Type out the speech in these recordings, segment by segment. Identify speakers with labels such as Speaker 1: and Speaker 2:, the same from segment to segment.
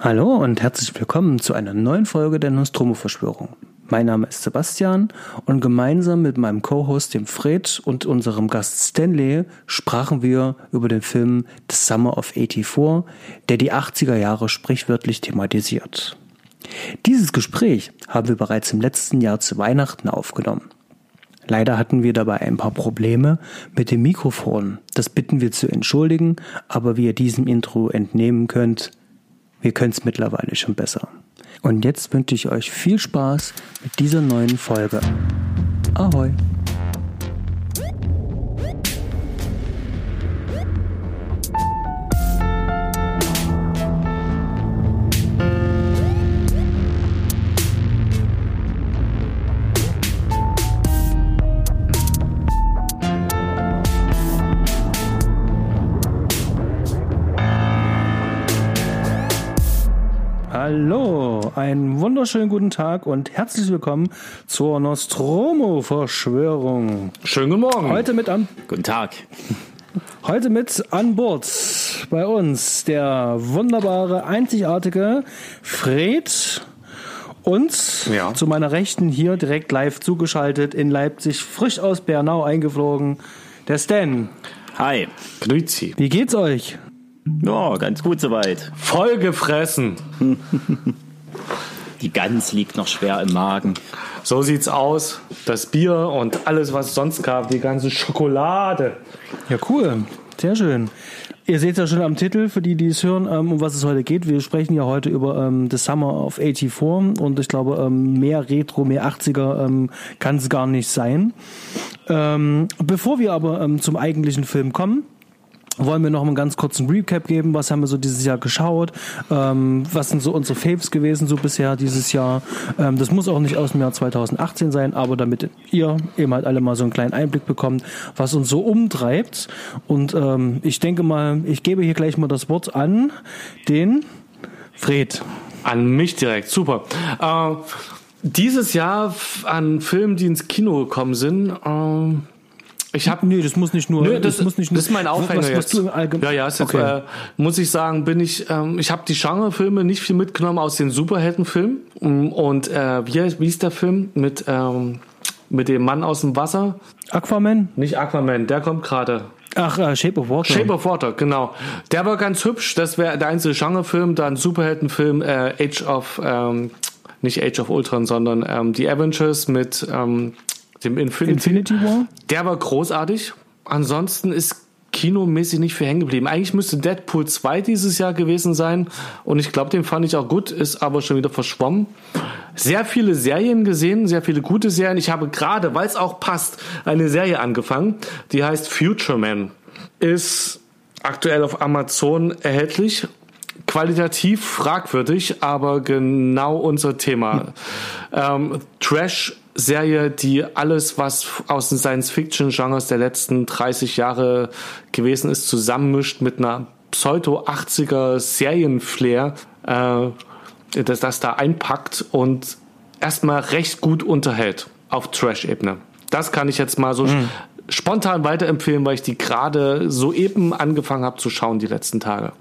Speaker 1: Hallo und herzlich willkommen zu einer neuen Folge der Nostromo-Verschwörung. Mein Name ist Sebastian und gemeinsam mit meinem Co-Host, dem Fred und unserem Gast Stanley sprachen wir über den Film The Summer of 84, der die 80er Jahre sprichwörtlich thematisiert. Dieses Gespräch haben wir bereits im letzten Jahr zu Weihnachten aufgenommen. Leider hatten wir dabei ein paar Probleme mit dem Mikrofon. Das bitten wir zu entschuldigen, aber wie ihr diesem Intro entnehmen könnt, wir können es mittlerweile schon besser. Und jetzt wünsche ich euch viel Spaß mit dieser neuen Folge. Ahoi! Einen wunderschönen guten Tag und herzlich willkommen zur Nostromo-Verschwörung.
Speaker 2: Schönen guten Morgen.
Speaker 1: Heute mit an,
Speaker 3: Guten Tag.
Speaker 1: heute mit an Bord bei uns der wunderbare, einzigartige Fred und
Speaker 2: Ja.
Speaker 1: zu meiner Rechten hier direkt live zugeschaltet in Leipzig, frisch aus Bernau eingeflogen, der Stan.
Speaker 3: Hi.
Speaker 2: Grüezi.
Speaker 1: Wie geht's euch?
Speaker 3: Ja, ganz gut soweit.
Speaker 2: Voll gefressen.
Speaker 3: Die Gans liegt noch schwer im Magen.
Speaker 2: So sieht's aus. Das Bier und alles, was es sonst gab, die ganze Schokolade.
Speaker 1: Ja, cool. Sehr schön. Ihr seht ja schon am Titel, für die, die es hören, ähm, um was es heute geht. Wir sprechen ja heute über ähm, The Summer of 84 und ich glaube, ähm, mehr Retro, mehr 80er ähm, kann es gar nicht sein. Ähm, bevor wir aber ähm, zum eigentlichen Film kommen, wollen wir noch mal einen ganz kurzen Recap geben. Was haben wir so dieses Jahr geschaut? Ähm, was sind so unsere Faves gewesen so bisher dieses Jahr? Ähm, das muss auch nicht aus dem Jahr 2018 sein, aber damit ihr eben halt alle mal so einen kleinen Einblick bekommt, was uns so umtreibt. Und ähm, ich denke mal, ich gebe hier gleich mal das Wort an den Fred.
Speaker 2: An mich direkt. Super. Äh, dieses Jahr an Filmen, die ins Kino gekommen sind. ähm, ich habe
Speaker 1: Nee, das muss nicht nur.
Speaker 2: Nö, das,
Speaker 1: muss nicht nur.
Speaker 2: das ist mein Aufhänger
Speaker 1: was, was
Speaker 2: jetzt.
Speaker 1: Du im Allgemeinen,
Speaker 2: ja, ja, ist jetzt,
Speaker 1: okay.
Speaker 2: äh, muss ich sagen, bin ich, ähm, ich habe die Genrefilme nicht viel mitgenommen aus den Superheldenfilmen. Mm, Und äh, wie, wie ist der Film mit, ähm, mit dem Mann aus dem Wasser?
Speaker 1: Aquaman?
Speaker 2: Nicht Aquaman, der kommt gerade.
Speaker 1: Ach, äh, Shape of Water.
Speaker 2: Shape of Water, genau. Der war ganz hübsch. Das wäre der einzige Genrefilm. Dann Superheldenfilm äh, Age of, ähm, nicht Age of Ultron, sondern ähm, die Avengers mit ähm, dem Infinity.
Speaker 1: Infinity War?
Speaker 2: Der war großartig. Ansonsten ist kinomäßig nicht viel hängen geblieben. Eigentlich müsste Deadpool 2 dieses Jahr gewesen sein. Und ich glaube, den fand ich auch gut, ist aber schon wieder verschwommen. Sehr viele Serien gesehen, sehr viele gute Serien. Ich habe gerade, weil es auch passt, eine Serie angefangen, die heißt Future Man. Ist aktuell auf Amazon erhältlich. Qualitativ fragwürdig, aber genau unser Thema. ähm, Trash-Serie, die alles, was aus den Science-Fiction-Genres der letzten 30 Jahre gewesen ist, zusammenmischt mit einer Pseudo-80er-Serien-Flair, äh, dass das da einpackt und erstmal recht gut unterhält auf Trash-Ebene. Das kann ich jetzt mal so spontan weiterempfehlen, weil ich die gerade soeben angefangen habe zu schauen die letzten Tage.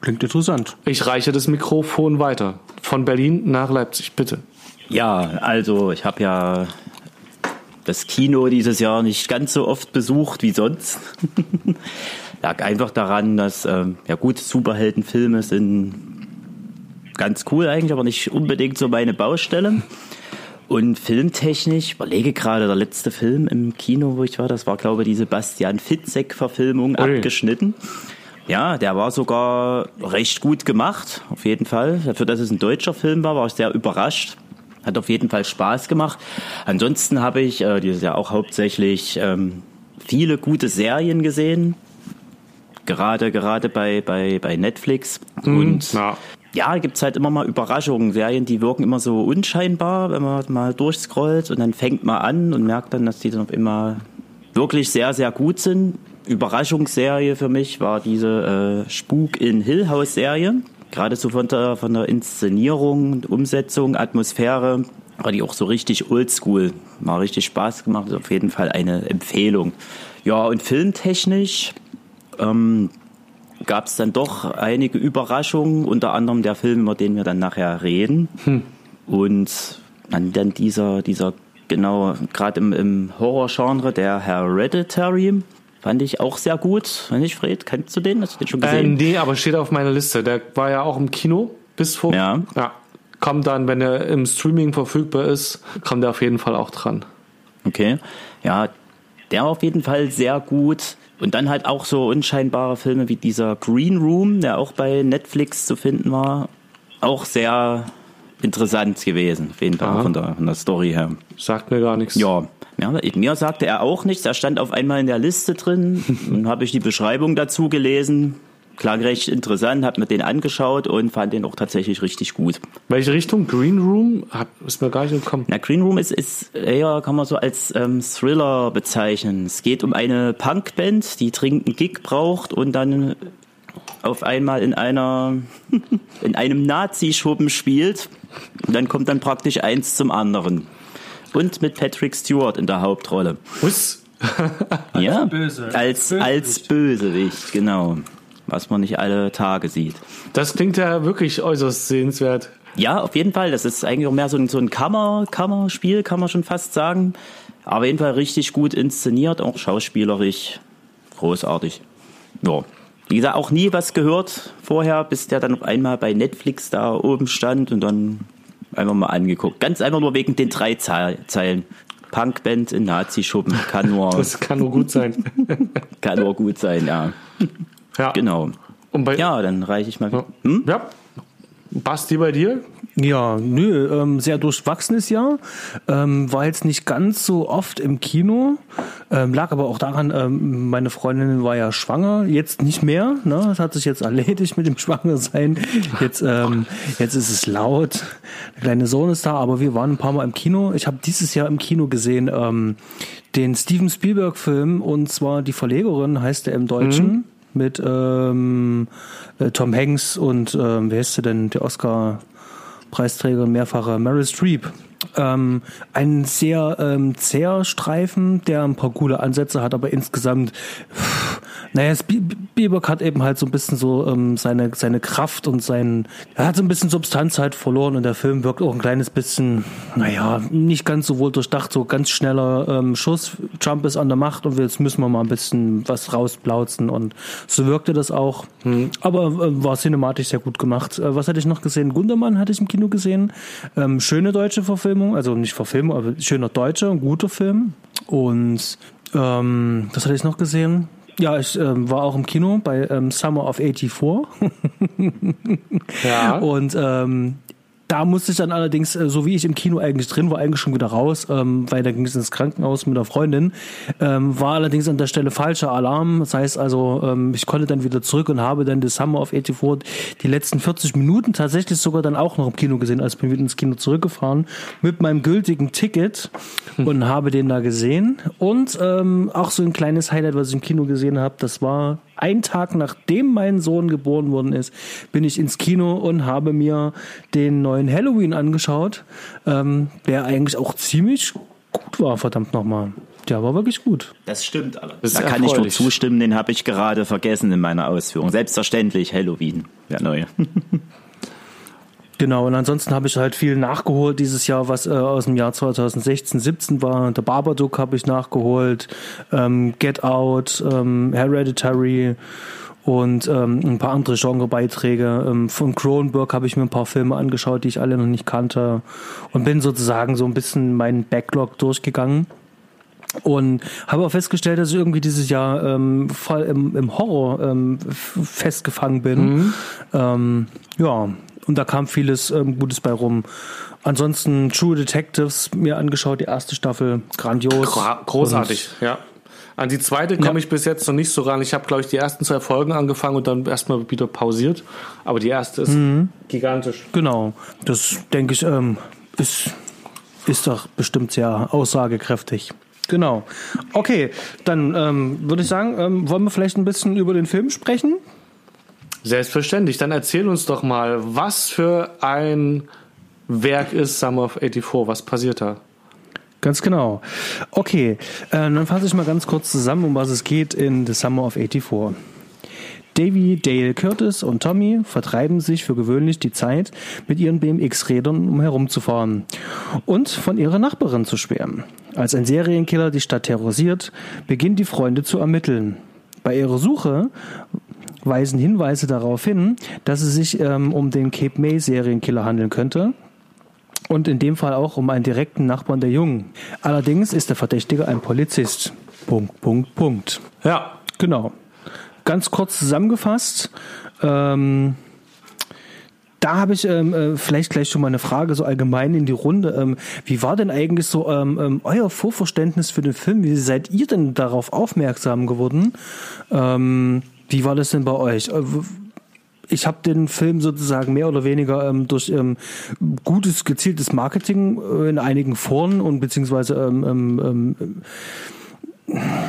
Speaker 1: Klingt interessant.
Speaker 2: Ich reiche das Mikrofon weiter. Von Berlin nach Leipzig, bitte.
Speaker 3: Ja, also ich habe ja das Kino dieses Jahr nicht ganz so oft besucht wie sonst. Lag einfach daran, dass ähm, ja gut Superheldenfilme sind ganz cool eigentlich, aber nicht unbedingt so meine Baustelle. Und filmtechnisch, überlege gerade, der letzte Film im Kino, wo ich war, das war, glaube ich, die Sebastian Fitzek-Verfilmung abgeschnitten. Ja, der war sogar recht gut gemacht, auf jeden Fall. Dafür, dass es ein deutscher Film war, war ich sehr überrascht. Hat auf jeden Fall Spaß gemacht. Ansonsten habe ich äh, dieses Jahr auch hauptsächlich ähm, viele gute Serien gesehen. Gerade, gerade bei, bei, bei Netflix. Und
Speaker 2: Ja.
Speaker 3: ja, gibt's halt immer mal Überraschungen. Serien, die wirken immer so unscheinbar, wenn man mal durchscrollt und dann fängt man an und merkt dann, dass die dann immer wirklich sehr, sehr gut sind. Überraschungsserie für mich war diese äh, Spuk in Hill House Serie. Gerade so von der, von der Inszenierung, Umsetzung, Atmosphäre war die auch so richtig oldschool. War richtig Spaß gemacht, ist auf jeden Fall eine Empfehlung. Ja, und filmtechnisch, ähm, gab es dann doch einige Überraschungen, unter anderem der Film, über den wir dann nachher reden. Hm. Und dann, dann dieser, dieser, genau, gerade im, im Horror-Genre, der Hereditary, fand ich auch sehr gut. Fand ich, Fred, kennst du den? Hast du den schon gesehen?
Speaker 2: Äh, nee, aber steht auf meiner Liste. Der war ja auch im Kino bis vor.
Speaker 3: Ja.
Speaker 2: ja. Kommt dann, wenn er im Streaming verfügbar ist, kommt er auf jeden Fall auch dran.
Speaker 3: Okay. Ja, der war auf jeden Fall sehr gut. Und dann halt auch so unscheinbare Filme wie dieser Green Room, der auch bei Netflix zu finden war. Auch sehr interessant gewesen, auf jeden Fall von der, von der Story her.
Speaker 2: Sagt mir gar nichts.
Speaker 3: Ja. ja, mir sagte er auch nichts. Er stand auf einmal in der Liste drin. Dann habe ich die Beschreibung dazu gelesen klang recht interessant, habe mir den angeschaut und fand den auch tatsächlich richtig gut.
Speaker 2: Welche Richtung? Green Room? ist mir gar nicht gekommen.
Speaker 3: Na, Green Room ist, ist eher, kann man so als ähm, Thriller bezeichnen. Es geht um eine Punkband, die dringend einen Gig braucht und dann auf einmal in einer in einem Nazi-Schuppen spielt. Und dann kommt dann praktisch eins zum anderen. Und mit Patrick Stewart in der Hauptrolle.
Speaker 2: Was?
Speaker 3: ja, böse. als, Bösewicht. als Bösewicht, genau was man nicht alle Tage sieht.
Speaker 2: Das klingt ja wirklich äußerst sehenswert.
Speaker 3: Ja, auf jeden Fall. Das ist eigentlich auch mehr so ein, so ein Kammer, Kammerspiel, kann man schon fast sagen. Aber auf jeden Fall richtig gut inszeniert, auch schauspielerisch großartig. Ja. Wie gesagt, auch nie was gehört vorher, bis der dann auf einmal bei Netflix da oben stand und dann einfach mal angeguckt. Ganz einfach nur wegen den drei Zeilen. Punkband in Nazi-Schuppen. Kann nur.
Speaker 2: Das kann nur gut sein.
Speaker 3: kann nur gut sein, ja. Ja. Genau. ja, dann reiche ich mal.
Speaker 2: Hm? Ja. Basti bei dir?
Speaker 1: Ja, nö, ähm, sehr durchwachsenes Jahr. Ähm, war jetzt nicht ganz so oft im Kino. Ähm, lag aber auch daran, ähm, meine Freundin war ja schwanger, jetzt nicht mehr. Ne? Das hat sich jetzt erledigt mit dem Schwangersein. Jetzt, ähm, jetzt ist es laut. Der kleine Sohn ist da, aber wir waren ein paar Mal im Kino. Ich habe dieses Jahr im Kino gesehen ähm, den Steven Spielberg-Film und zwar Die Verlegerin heißt er im Deutschen. Mhm mit ähm, äh, Tom Hanks und ähm, wer ist sie denn, der Oscar-Preisträger, mehrfacher Meryl Streep. Ähm, ein sehr ähm, zäher Streifen, der ein paar coole Ansätze hat, aber insgesamt pff, naja, Spielberg hat eben halt so ein bisschen so ähm, seine, seine Kraft und sein, er hat so ein bisschen Substanz halt verloren und der Film wirkt auch ein kleines bisschen, naja, nicht ganz so wohl durchdacht, so ganz schneller ähm, Schuss, Trump ist an der Macht und jetzt müssen wir mal ein bisschen was rausplauzen und so wirkte das auch. Mhm. Aber äh, war cinematisch sehr gut gemacht. Äh, was hatte ich noch gesehen? Gundermann hatte ich im Kino gesehen. Ähm, schöne deutsche Verfilmung, also nicht Verfilmung, aber schöner deutscher, guter Film. Und ähm, was hatte ich noch gesehen? Ja, ich ähm, war auch im Kino bei ähm, Summer of 84. ja. Und ähm, da musste ich dann allerdings, äh, so wie ich im Kino eigentlich drin war, eigentlich schon wieder raus, ähm, weil da ging es ins Krankenhaus mit der Freundin. Ähm, war allerdings an der Stelle falscher Alarm. Das heißt also, ähm, ich konnte dann wieder zurück und habe dann The Summer of 84 die letzten 40 Minuten tatsächlich sogar dann auch noch im Kino gesehen, als bin wieder ins Kino zurückgefahren mit meinem gültigen Ticket und habe den da gesehen. Und ähm, auch so ein kleines Highlight, was ich im Kino gesehen habe, das war ein Tag nachdem mein Sohn geboren worden ist, bin ich ins Kino und habe mir den neuen Halloween angeschaut, ähm, der eigentlich auch ziemlich gut war, verdammt nochmal. Der war wirklich gut.
Speaker 3: Das stimmt allerdings. Da kann ich nur zustimmen, den habe ich gerade vergessen in meiner Ausführung. Selbstverständlich Halloween, der neue.
Speaker 1: Genau, und ansonsten habe ich halt viel nachgeholt dieses Jahr, was äh, aus dem Jahr 2016, 17 war. Der Babadook habe ich nachgeholt, ähm, Get Out, ähm, Hereditary und ähm, ein paar andere Genrebeiträge. Ähm, von Cronenberg habe ich mir ein paar Filme angeschaut, die ich alle noch nicht kannte und bin sozusagen so ein bisschen meinen Backlog durchgegangen. Und habe auch festgestellt, dass ich irgendwie dieses Jahr ähm, voll im, im Horror ähm, festgefangen bin. Mhm. Ähm, ja, und da kam vieles ähm, Gutes bei rum. Ansonsten True Detectives mir angeschaut, die erste Staffel, grandios.
Speaker 2: großartig, und ja. An die zweite komme ja. ich bis jetzt noch nicht so ran. Ich habe, glaube ich, die ersten zwei Folgen angefangen und dann erstmal wieder pausiert. Aber die erste ist mhm. gigantisch.
Speaker 1: Genau. Das denke ich, ähm, ist, ist doch bestimmt sehr aussagekräftig. Genau. Okay, dann ähm, würde ich sagen, ähm, wollen wir vielleicht ein bisschen über den Film sprechen?
Speaker 2: Selbstverständlich. Dann erzähl uns doch mal, was für ein Werk ist Summer of 84? Was passiert da?
Speaker 1: Ganz genau. Okay, äh, dann fasse ich mal ganz kurz zusammen, um was es geht in The Summer of 84. Davy, Dale Curtis und Tommy vertreiben sich für gewöhnlich die Zeit mit ihren BMX-Rädern, um herumzufahren und von ihrer Nachbarin zu schwärmen. Als ein Serienkiller die Stadt terrorisiert, beginnen die Freunde zu ermitteln. Bei ihrer Suche weisen Hinweise darauf hin, dass es sich ähm, um den Cape May Serienkiller handeln könnte. Und in dem Fall auch um einen direkten Nachbarn der Jungen. Allerdings ist der Verdächtige ein Polizist. Punkt, Punkt, Punkt.
Speaker 2: Ja.
Speaker 1: Genau. Ganz kurz zusammengefasst. Ähm, da habe ich ähm, äh, vielleicht gleich schon mal eine Frage so allgemein in die Runde. Ähm, wie war denn eigentlich so ähm, ähm, euer Vorverständnis für den Film? Wie seid ihr denn darauf aufmerksam geworden? Ähm, wie war das denn bei euch? Äh, ich habe den Film sozusagen mehr oder weniger ähm, durch ähm, gutes, gezieltes Marketing äh, in einigen Foren und beziehungsweise ähm, ähm, ähm,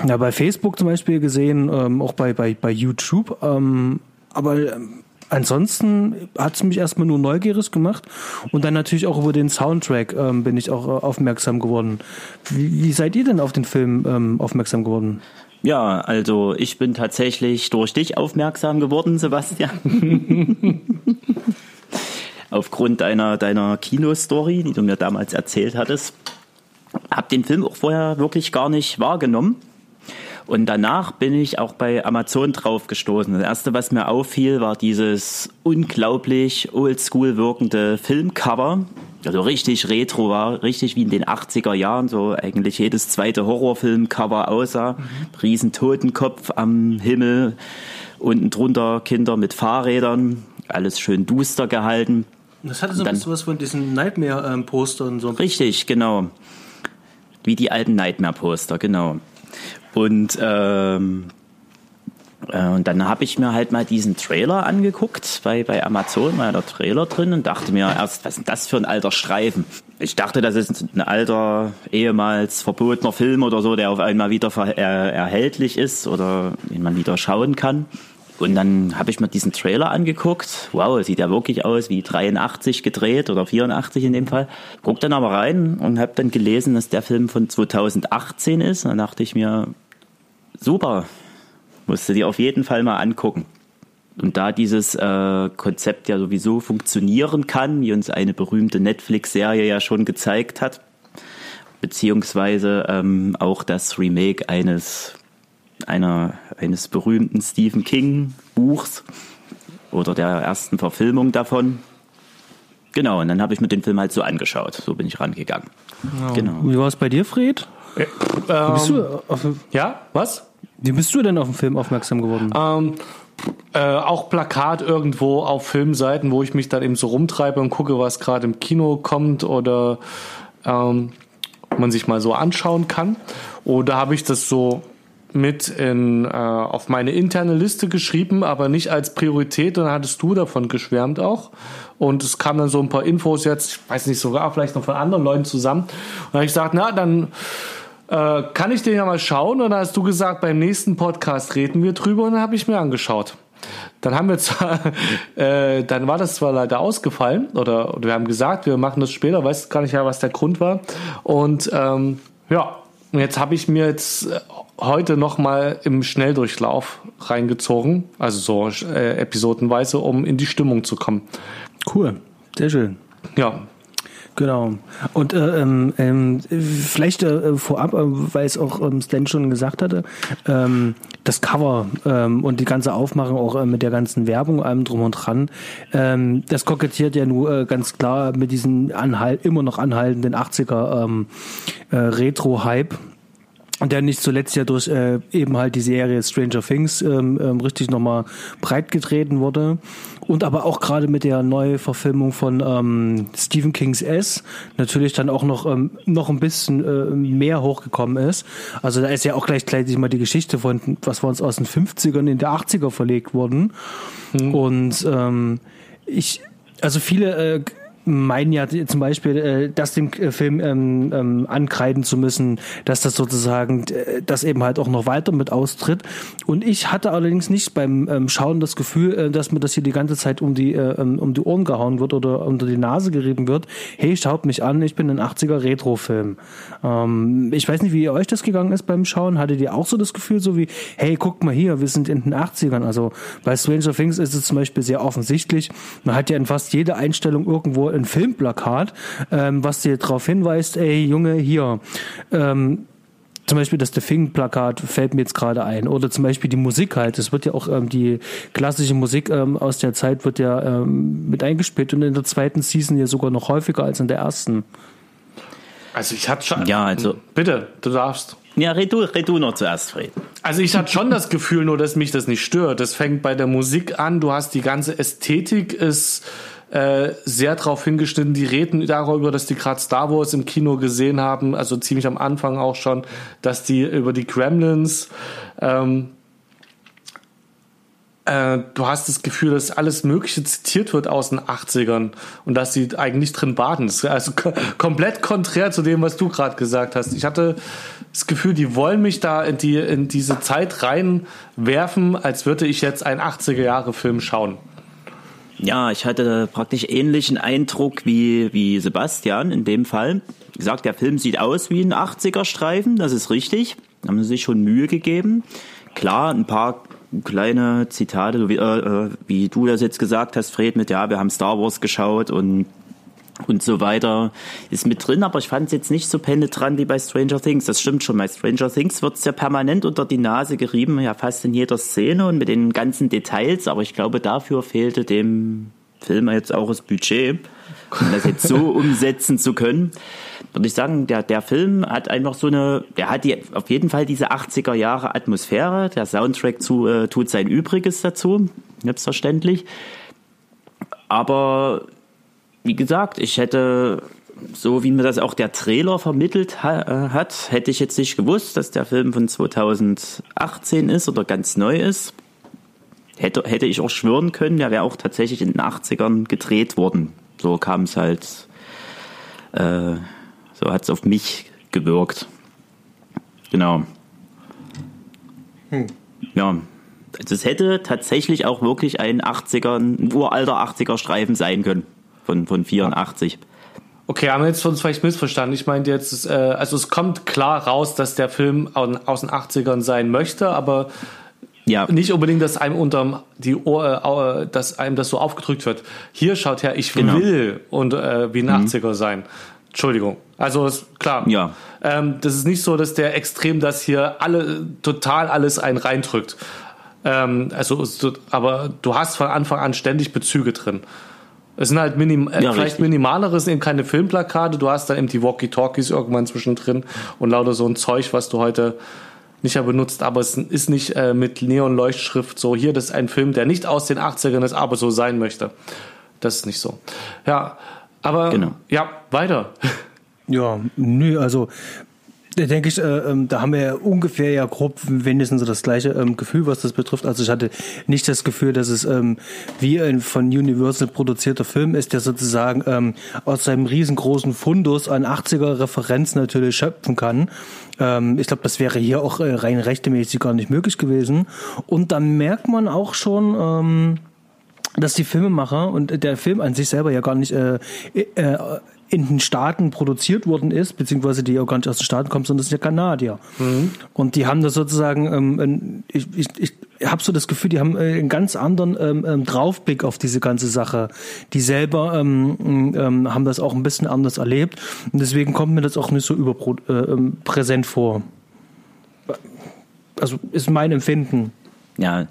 Speaker 1: ja, bei Facebook zum Beispiel gesehen, ähm, auch bei, bei, bei YouTube. Aber ansonsten hat es mich erstmal nur neugierig gemacht und dann natürlich auch über den Soundtrack ähm, bin ich auch äh, aufmerksam geworden. Wie, wie seid ihr denn auf den Film ähm, aufmerksam geworden?
Speaker 3: Ja, also ich bin tatsächlich durch dich aufmerksam geworden, Sebastian. Aufgrund deiner, deiner Kinostory, die du mir damals erzählt hattest. Hab den Film auch vorher wirklich gar nicht wahrgenommen. Und danach bin ich auch bei Amazon drauf gestoßen. Das erste, was mir auffiel, war dieses unglaublich oldschool wirkende Filmcover. Also richtig retro war, richtig wie in den 80er Jahren, so eigentlich jedes zweite Horrorfilmcover aussah. Mhm. Riesen Totenkopf am Himmel, unten drunter Kinder mit Fahrrädern, alles schön duster gehalten.
Speaker 1: Das hatte so ein bisschen was von diesen Nightmare-Postern. So.
Speaker 3: Richtig, genau. Wie die alten Nightmare-Poster, genau. Und, ähm, äh, und dann habe ich mir halt mal diesen Trailer angeguckt bei, bei Amazon, war der Trailer drin und dachte mir erst, was ist das für ein alter Streifen? Ich dachte, das ist ein alter, ehemals verbotener Film oder so, der auf einmal wieder er erhältlich ist oder den man wieder schauen kann. Und dann habe ich mir diesen Trailer angeguckt. Wow, sieht ja wirklich aus wie 83 gedreht oder 84 in dem Fall. Guck dann aber rein und habe dann gelesen, dass der Film von 2018 ist. Dann dachte ich mir, super, musst du dir auf jeden Fall mal angucken. Und da dieses äh, Konzept ja sowieso funktionieren kann, wie uns eine berühmte Netflix-Serie ja schon gezeigt hat, beziehungsweise ähm, auch das Remake eines einer, eines berühmten Stephen King Buchs oder der ersten Verfilmung davon. Genau, und dann habe ich mir den Film halt so angeschaut. So bin ich rangegangen.
Speaker 1: Genau. genau. Wie war es bei dir, Fred? Äh,
Speaker 2: ähm, bist du auf, ja, was?
Speaker 1: Wie bist du denn auf den Film aufmerksam geworden?
Speaker 2: Ähm, äh, auch Plakat irgendwo auf Filmseiten, wo ich mich dann eben so rumtreibe und gucke, was gerade im Kino kommt oder ähm, man sich mal so anschauen kann. Oder habe ich das so mit in, äh, auf meine interne Liste geschrieben, aber nicht als Priorität. Dann hattest du davon geschwärmt auch. Und es kamen dann so ein paar Infos jetzt, ich weiß nicht, sogar vielleicht noch von anderen Leuten zusammen. Und dann habe ich gesagt, na, dann äh, kann ich den ja mal schauen. Und dann hast du gesagt, beim nächsten Podcast reden wir drüber. Und dann habe ich mir angeschaut. Dann haben wir zwar, äh, dann war das zwar leider ausgefallen, oder, oder wir haben gesagt, wir machen das später, weiß gar nicht ja, was der Grund war. Und ähm, ja, und jetzt habe ich mir jetzt äh, heute nochmal im Schnelldurchlauf reingezogen, also so äh, episodenweise, um in die Stimmung zu kommen.
Speaker 1: Cool, sehr schön.
Speaker 2: Ja.
Speaker 1: Genau. Und äh, ähm, ähm vielleicht äh, vorab, äh, weil es auch ähm, Stan schon gesagt hatte, ähm, das Cover ähm, und die ganze Aufmachung auch äh, mit der ganzen Werbung, allem drum und dran, ähm, das kokettiert ja nur äh, ganz klar mit diesem anhalt, immer noch anhaltenden 80er ähm, äh, Retro-Hype und der nicht zuletzt ja durch äh, eben halt die Serie Stranger Things ähm, ähm, richtig nochmal breit getreten wurde. Und aber auch gerade mit der Neuverfilmung von ähm, Stephen Kings S natürlich dann auch noch, ähm, noch ein bisschen äh, mehr hochgekommen ist. Also da ist ja auch gleich gleich mal die Geschichte von, was war uns aus den 50ern in der 80er verlegt worden. Mhm. Und ähm, ich, also viele äh, meinen ja zum Beispiel, äh, das dem äh, Film ähm, ähm, ankreiden zu müssen, dass das sozusagen, äh, das eben halt auch noch weiter mit austritt. Und ich hatte allerdings nicht beim ähm, Schauen das Gefühl, äh, dass mir das hier die ganze Zeit um die, äh, ähm, um die Ohren gehauen wird oder unter die Nase gerieben wird. Hey, schaut mich an, ich bin ein 80er Retro-Film. Ähm, ich weiß nicht, wie euch das gegangen ist beim Schauen. Hattet ihr auch so das Gefühl, so wie, hey, guckt mal hier, wir sind in den 80ern. Also bei Stranger Things ist es zum Beispiel sehr offensichtlich. Man hat ja in fast jeder Einstellung irgendwo ein Filmplakat, ähm, was dir darauf hinweist, ey, Junge, hier, ähm, zum Beispiel das The Thing-Plakat fällt mir jetzt gerade ein. Oder zum Beispiel die Musik halt. Es wird ja auch ähm, die klassische Musik ähm, aus der Zeit wird ja ähm, mit eingespielt und in der zweiten Season ja sogar noch häufiger als in der ersten.
Speaker 2: Also ich hatte schon.
Speaker 3: Ja, also.
Speaker 2: Bitte, du darfst.
Speaker 3: Ja, red du, red du noch zuerst, Fred.
Speaker 2: Also ich hatte schon das Gefühl, nur dass mich das nicht stört. Das fängt bei der Musik an. Du hast die ganze Ästhetik ist äh, sehr darauf hingeschnitten. Die reden darüber, dass die gerade Star Wars im Kino gesehen haben, also ziemlich am Anfang auch schon, dass die über die Gremlins ähm, äh, du hast das Gefühl, dass alles Mögliche zitiert wird aus den 80ern und dass sie eigentlich drin baden. Also komplett konträr zu dem, was du gerade gesagt hast. Ich hatte das Gefühl, die wollen mich da in, die, in diese Zeit reinwerfen, als würde ich jetzt einen 80er-Jahre-Film schauen.
Speaker 3: Ja, ich hatte praktisch ähnlichen Eindruck wie, wie Sebastian in dem Fall. Wie gesagt, der Film sieht aus wie ein 80er-Streifen, das ist richtig. Da haben sie sich schon Mühe gegeben. Klar, ein paar kleine Zitate, wie, äh, äh, wie du das jetzt gesagt hast, Fred, mit ja, wir haben Star Wars geschaut und und so weiter ist mit drin, aber ich fand es jetzt nicht so penetrant wie bei Stranger Things. Das stimmt schon, bei Stranger Things wird es ja permanent unter die Nase gerieben, ja fast in jeder Szene und mit den ganzen Details, aber ich glaube, dafür fehlte dem Film jetzt auch das Budget, um das jetzt so umsetzen zu können würde ich sagen, der, der Film hat einfach so eine, der hat die, auf jeden Fall diese 80er Jahre Atmosphäre. Der Soundtrack zu, äh, tut sein Übriges dazu, selbstverständlich. Aber wie gesagt, ich hätte, so wie mir das auch der Trailer vermittelt ha äh, hat, hätte ich jetzt nicht gewusst, dass der Film von 2018 ist oder ganz neu ist. Hätte, hätte ich auch schwören können, der wäre auch tatsächlich in den 80ern gedreht worden. So kam es halt äh, so hat es auf mich gewirkt. Genau. Hm. Ja. Also es hätte tatsächlich auch wirklich ein 80er, ein uralter 80er Streifen sein können. Von, von 84.
Speaker 2: Okay, haben wir jetzt uns vielleicht missverstanden. Ich meinte jetzt, äh, also es kommt klar raus, dass der Film aus den 80ern sein möchte, aber ja. nicht unbedingt, dass einem unter die Ohr, äh, dass einem das so aufgedrückt wird. Hier schaut her, ich genau. will und äh, wie ein mhm. 80er sein. Entschuldigung. Also klar.
Speaker 3: Ja.
Speaker 2: Ähm, das ist nicht so, dass der extrem das hier alle total alles einen reindrückt. Ähm, also, aber du hast von Anfang an ständig Bezüge drin. Es sind halt minim äh, ja, vielleicht richtig. minimaleres, eben keine Filmplakate. Du hast dann eben die Walkie-Talkies irgendwann zwischendrin und lauter so ein Zeug, was du heute nicht mehr benutzt. Aber es ist nicht äh, mit Neon-Leuchtschrift so, hier, das ist ein Film, der nicht aus den 80ern ist, aber so sein möchte. Das ist nicht so. Ja, aber genau. ja, weiter.
Speaker 1: Ja, nö, also da denke ich, äh, ähm, da haben wir ja ungefähr ja grob wenigstens so das gleiche ähm, Gefühl, was das betrifft. Also ich hatte nicht das Gefühl, dass es ähm, wie ein von Universal produzierter Film ist, der sozusagen ähm, aus seinem riesengroßen Fundus an 80er Referenzen natürlich schöpfen kann. Ähm, ich glaube, das wäre hier auch äh, rein rechtemäßig gar nicht möglich gewesen. Und dann merkt man auch schon, ähm, dass die Filmemacher und der Film an sich selber ja gar nicht äh, äh, in den Staaten produziert worden ist, beziehungsweise die auch gar nicht aus den Staaten kommt, sondern das sind ja Kanadier. Mhm. Und die haben da sozusagen, ähm, ich, ich, ich habe so das Gefühl, die haben äh, einen ganz anderen ähm, ähm, Draufblick auf diese ganze Sache. Die selber ähm, ähm, haben das auch ein bisschen anders erlebt. Und deswegen kommt mir das auch nicht so überpräsent äh, ähm, vor. Also ist mein Empfinden.
Speaker 3: Ja,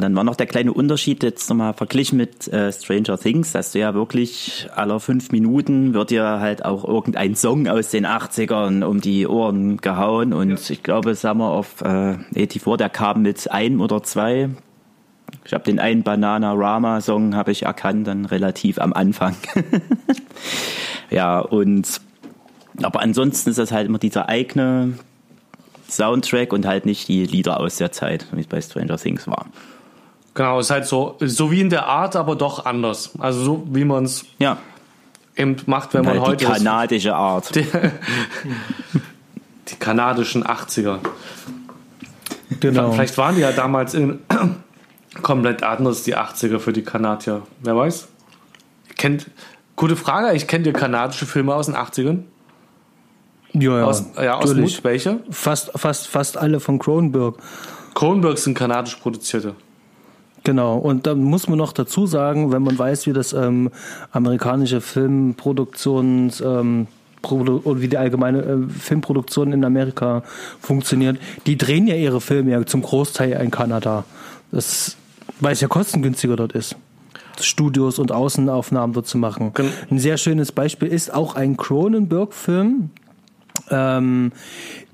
Speaker 3: dann war noch der kleine Unterschied jetzt nochmal verglichen mit äh, Stranger Things, dass du ja wirklich aller fünf Minuten wird dir halt auch irgendein Song aus den 80ern um die Ohren gehauen und ja. ich glaube, Summer of äh, 84, der kam mit einem oder zwei. Ich habe den einen Banana Rama Song habe ich erkannt, dann relativ am Anfang. ja, und aber ansonsten ist das halt immer dieser eigene Soundtrack und halt nicht die Lieder aus der Zeit, wie es bei Stranger Things war.
Speaker 2: Genau, ist halt so, so wie in der Art, aber doch anders. Also so wie man es
Speaker 3: ja.
Speaker 2: eben macht, wenn man
Speaker 3: Halt
Speaker 2: heute
Speaker 3: die kanadische Art.
Speaker 2: die, die kanadischen 80er.
Speaker 1: Genau.
Speaker 2: Vielleicht waren die ja damals in komplett anders, die 80er für die Kanadier. Wer weiß? Kennt, gute Frage, ich kenne dir kanadische Filme aus den 80ern?
Speaker 1: Ja, ja,
Speaker 2: Aus, ja, aus. Mut, welche?
Speaker 1: Fast, fast, fast alle von Cronenberg.
Speaker 2: Kronberg sind kanadisch produzierte.
Speaker 1: Genau, und da muss man noch dazu sagen, wenn man weiß, wie das ähm, amerikanische Filmproduktions ähm, oder wie die allgemeine äh, Filmproduktion in Amerika funktioniert, die drehen ja ihre Filme ja zum Großteil in Kanada. Das, weil es ja kostengünstiger dort ist. Studios und Außenaufnahmen dort zu machen.
Speaker 2: Gen-
Speaker 1: Ein sehr schönes Beispiel ist auch ein Cronenberg-Film, ähm,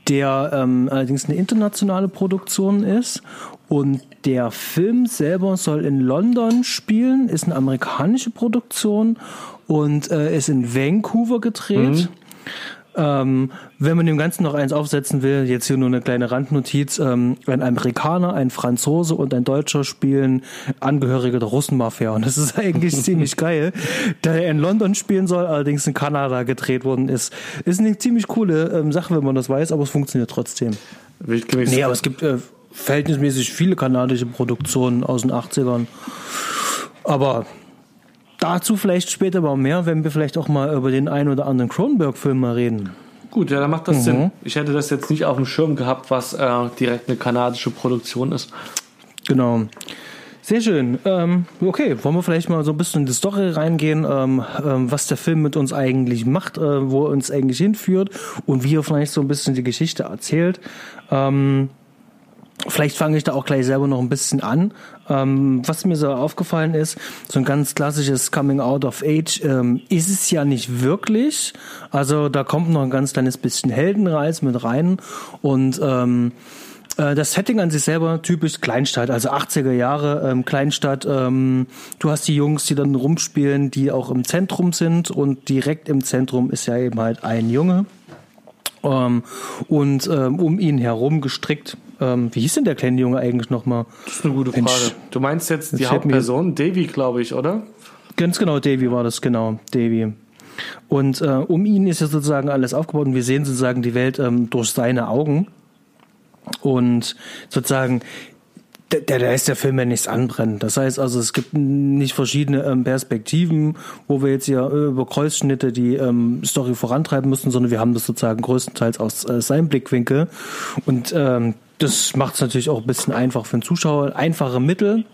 Speaker 1: der ähm, allerdings eine internationale Produktion ist. Und der Film selber soll in London spielen, ist eine amerikanische Produktion und äh, ist in Vancouver gedreht. Ähm, wenn man dem Ganzen noch eins aufsetzen will, jetzt hier nur eine kleine Randnotiz, ähm, ein Amerikaner, ein Franzose und ein Deutscher spielen Angehörige der Russenmafia und das ist eigentlich ziemlich geil. Da er in London spielen soll, allerdings in Kanada gedreht worden ist, ist eine ziemlich coole ähm, Sache, wenn man das weiß, aber es funktioniert trotzdem.
Speaker 2: Wildgemäß.
Speaker 1: Nee, aber es gibt äh, verhältnismäßig viele kanadische Produktionen aus den 80ern. Aber dazu vielleicht später mal mehr, wenn wir vielleicht auch mal über den einen oder anderen Cronenberg-Film mal reden.
Speaker 2: Gut, ja, dann macht
Speaker 1: Mhm.
Speaker 2: das Sinn. Ich hätte das jetzt nicht auf dem Schirm gehabt, was äh, direkt eine kanadische Produktion ist.
Speaker 1: Genau. Sehr schön. Ähm, okay, wollen wir vielleicht mal so ein bisschen in die Story reingehen, ähm, ähm, was der Film mit uns eigentlich macht, äh, wo er uns eigentlich hinführt und wie er vielleicht so ein bisschen die Geschichte erzählt. Ähm, Vielleicht fange ich da auch gleich selber noch ein bisschen an. Ähm, was mir so aufgefallen ist, so ein ganz klassisches Coming Out of Age ähm, ist es ja nicht wirklich. Also da kommt noch ein ganz kleines bisschen Heldenreis mit rein und ähm, äh, das Setting an sich selber typisch Kleinstadt, also 80er Jahre ähm, Kleinstadt. Ähm, du hast die Jungs, die dann rumspielen, die auch im Zentrum sind und direkt im Zentrum ist ja eben halt ein Junge ähm, und ähm, um ihn herum gestrickt. Ähm, wie hieß denn der kleine Junge eigentlich nochmal?
Speaker 2: Das ist eine gute
Speaker 1: Mensch.
Speaker 2: Frage. Du meinst jetzt die Hauptperson, Davy, glaube ich, oder?
Speaker 1: Ganz genau, Davy war das, genau, Davy. Und äh, um ihn ist ja sozusagen alles aufgebaut und wir sehen sozusagen die Welt ähm, durch seine Augen. Und sozusagen, ist der Film ja nichts anbrennen. Das heißt also, es gibt nicht verschiedene ähm, Perspektiven, wo wir jetzt hier äh, über Kreuzschnitte die ähm, Story vorantreiben müssen, sondern wir haben das sozusagen größtenteils aus äh, seinem Blickwinkel. Und ähm, das macht es natürlich auch ein bisschen einfach für den Zuschauer. Einfache Mittel,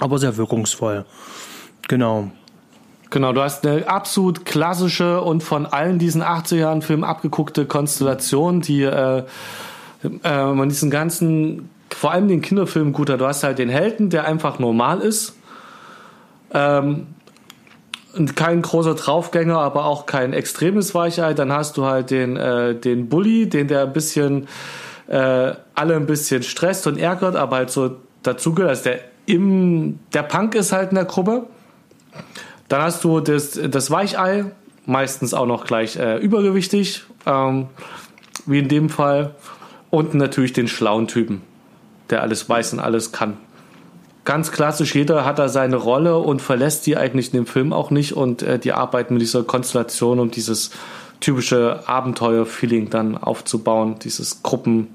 Speaker 1: aber sehr wirkungsvoll. Genau.
Speaker 2: Genau, du hast eine absolut klassische und von allen diesen 80er Jahren Filmen abgeguckte Konstellation, die äh, äh, man diesen ganzen, vor allem den Kinderfilmen gut hat. Du hast halt den Helden, der einfach normal ist. Ähm, kein großer Draufgänger, aber auch kein extremes Weichei. Dann hast du halt den, äh, den Bully, den der ein bisschen äh, alle ein bisschen stresst und ärgert, aber halt so dazugehört. Also der im der Punk ist halt in der Gruppe. Dann hast du das, das Weichei, meistens auch noch gleich äh, übergewichtig, ähm, wie in dem Fall. Und natürlich den schlauen Typen, der alles weiß und alles kann. Ganz klassisch, jeder hat da seine Rolle und verlässt die eigentlich in dem Film auch nicht. Und äh, die arbeiten mit dieser Konstellation, um dieses typische Abenteuer-Feeling dann aufzubauen, dieses Gruppengefühl.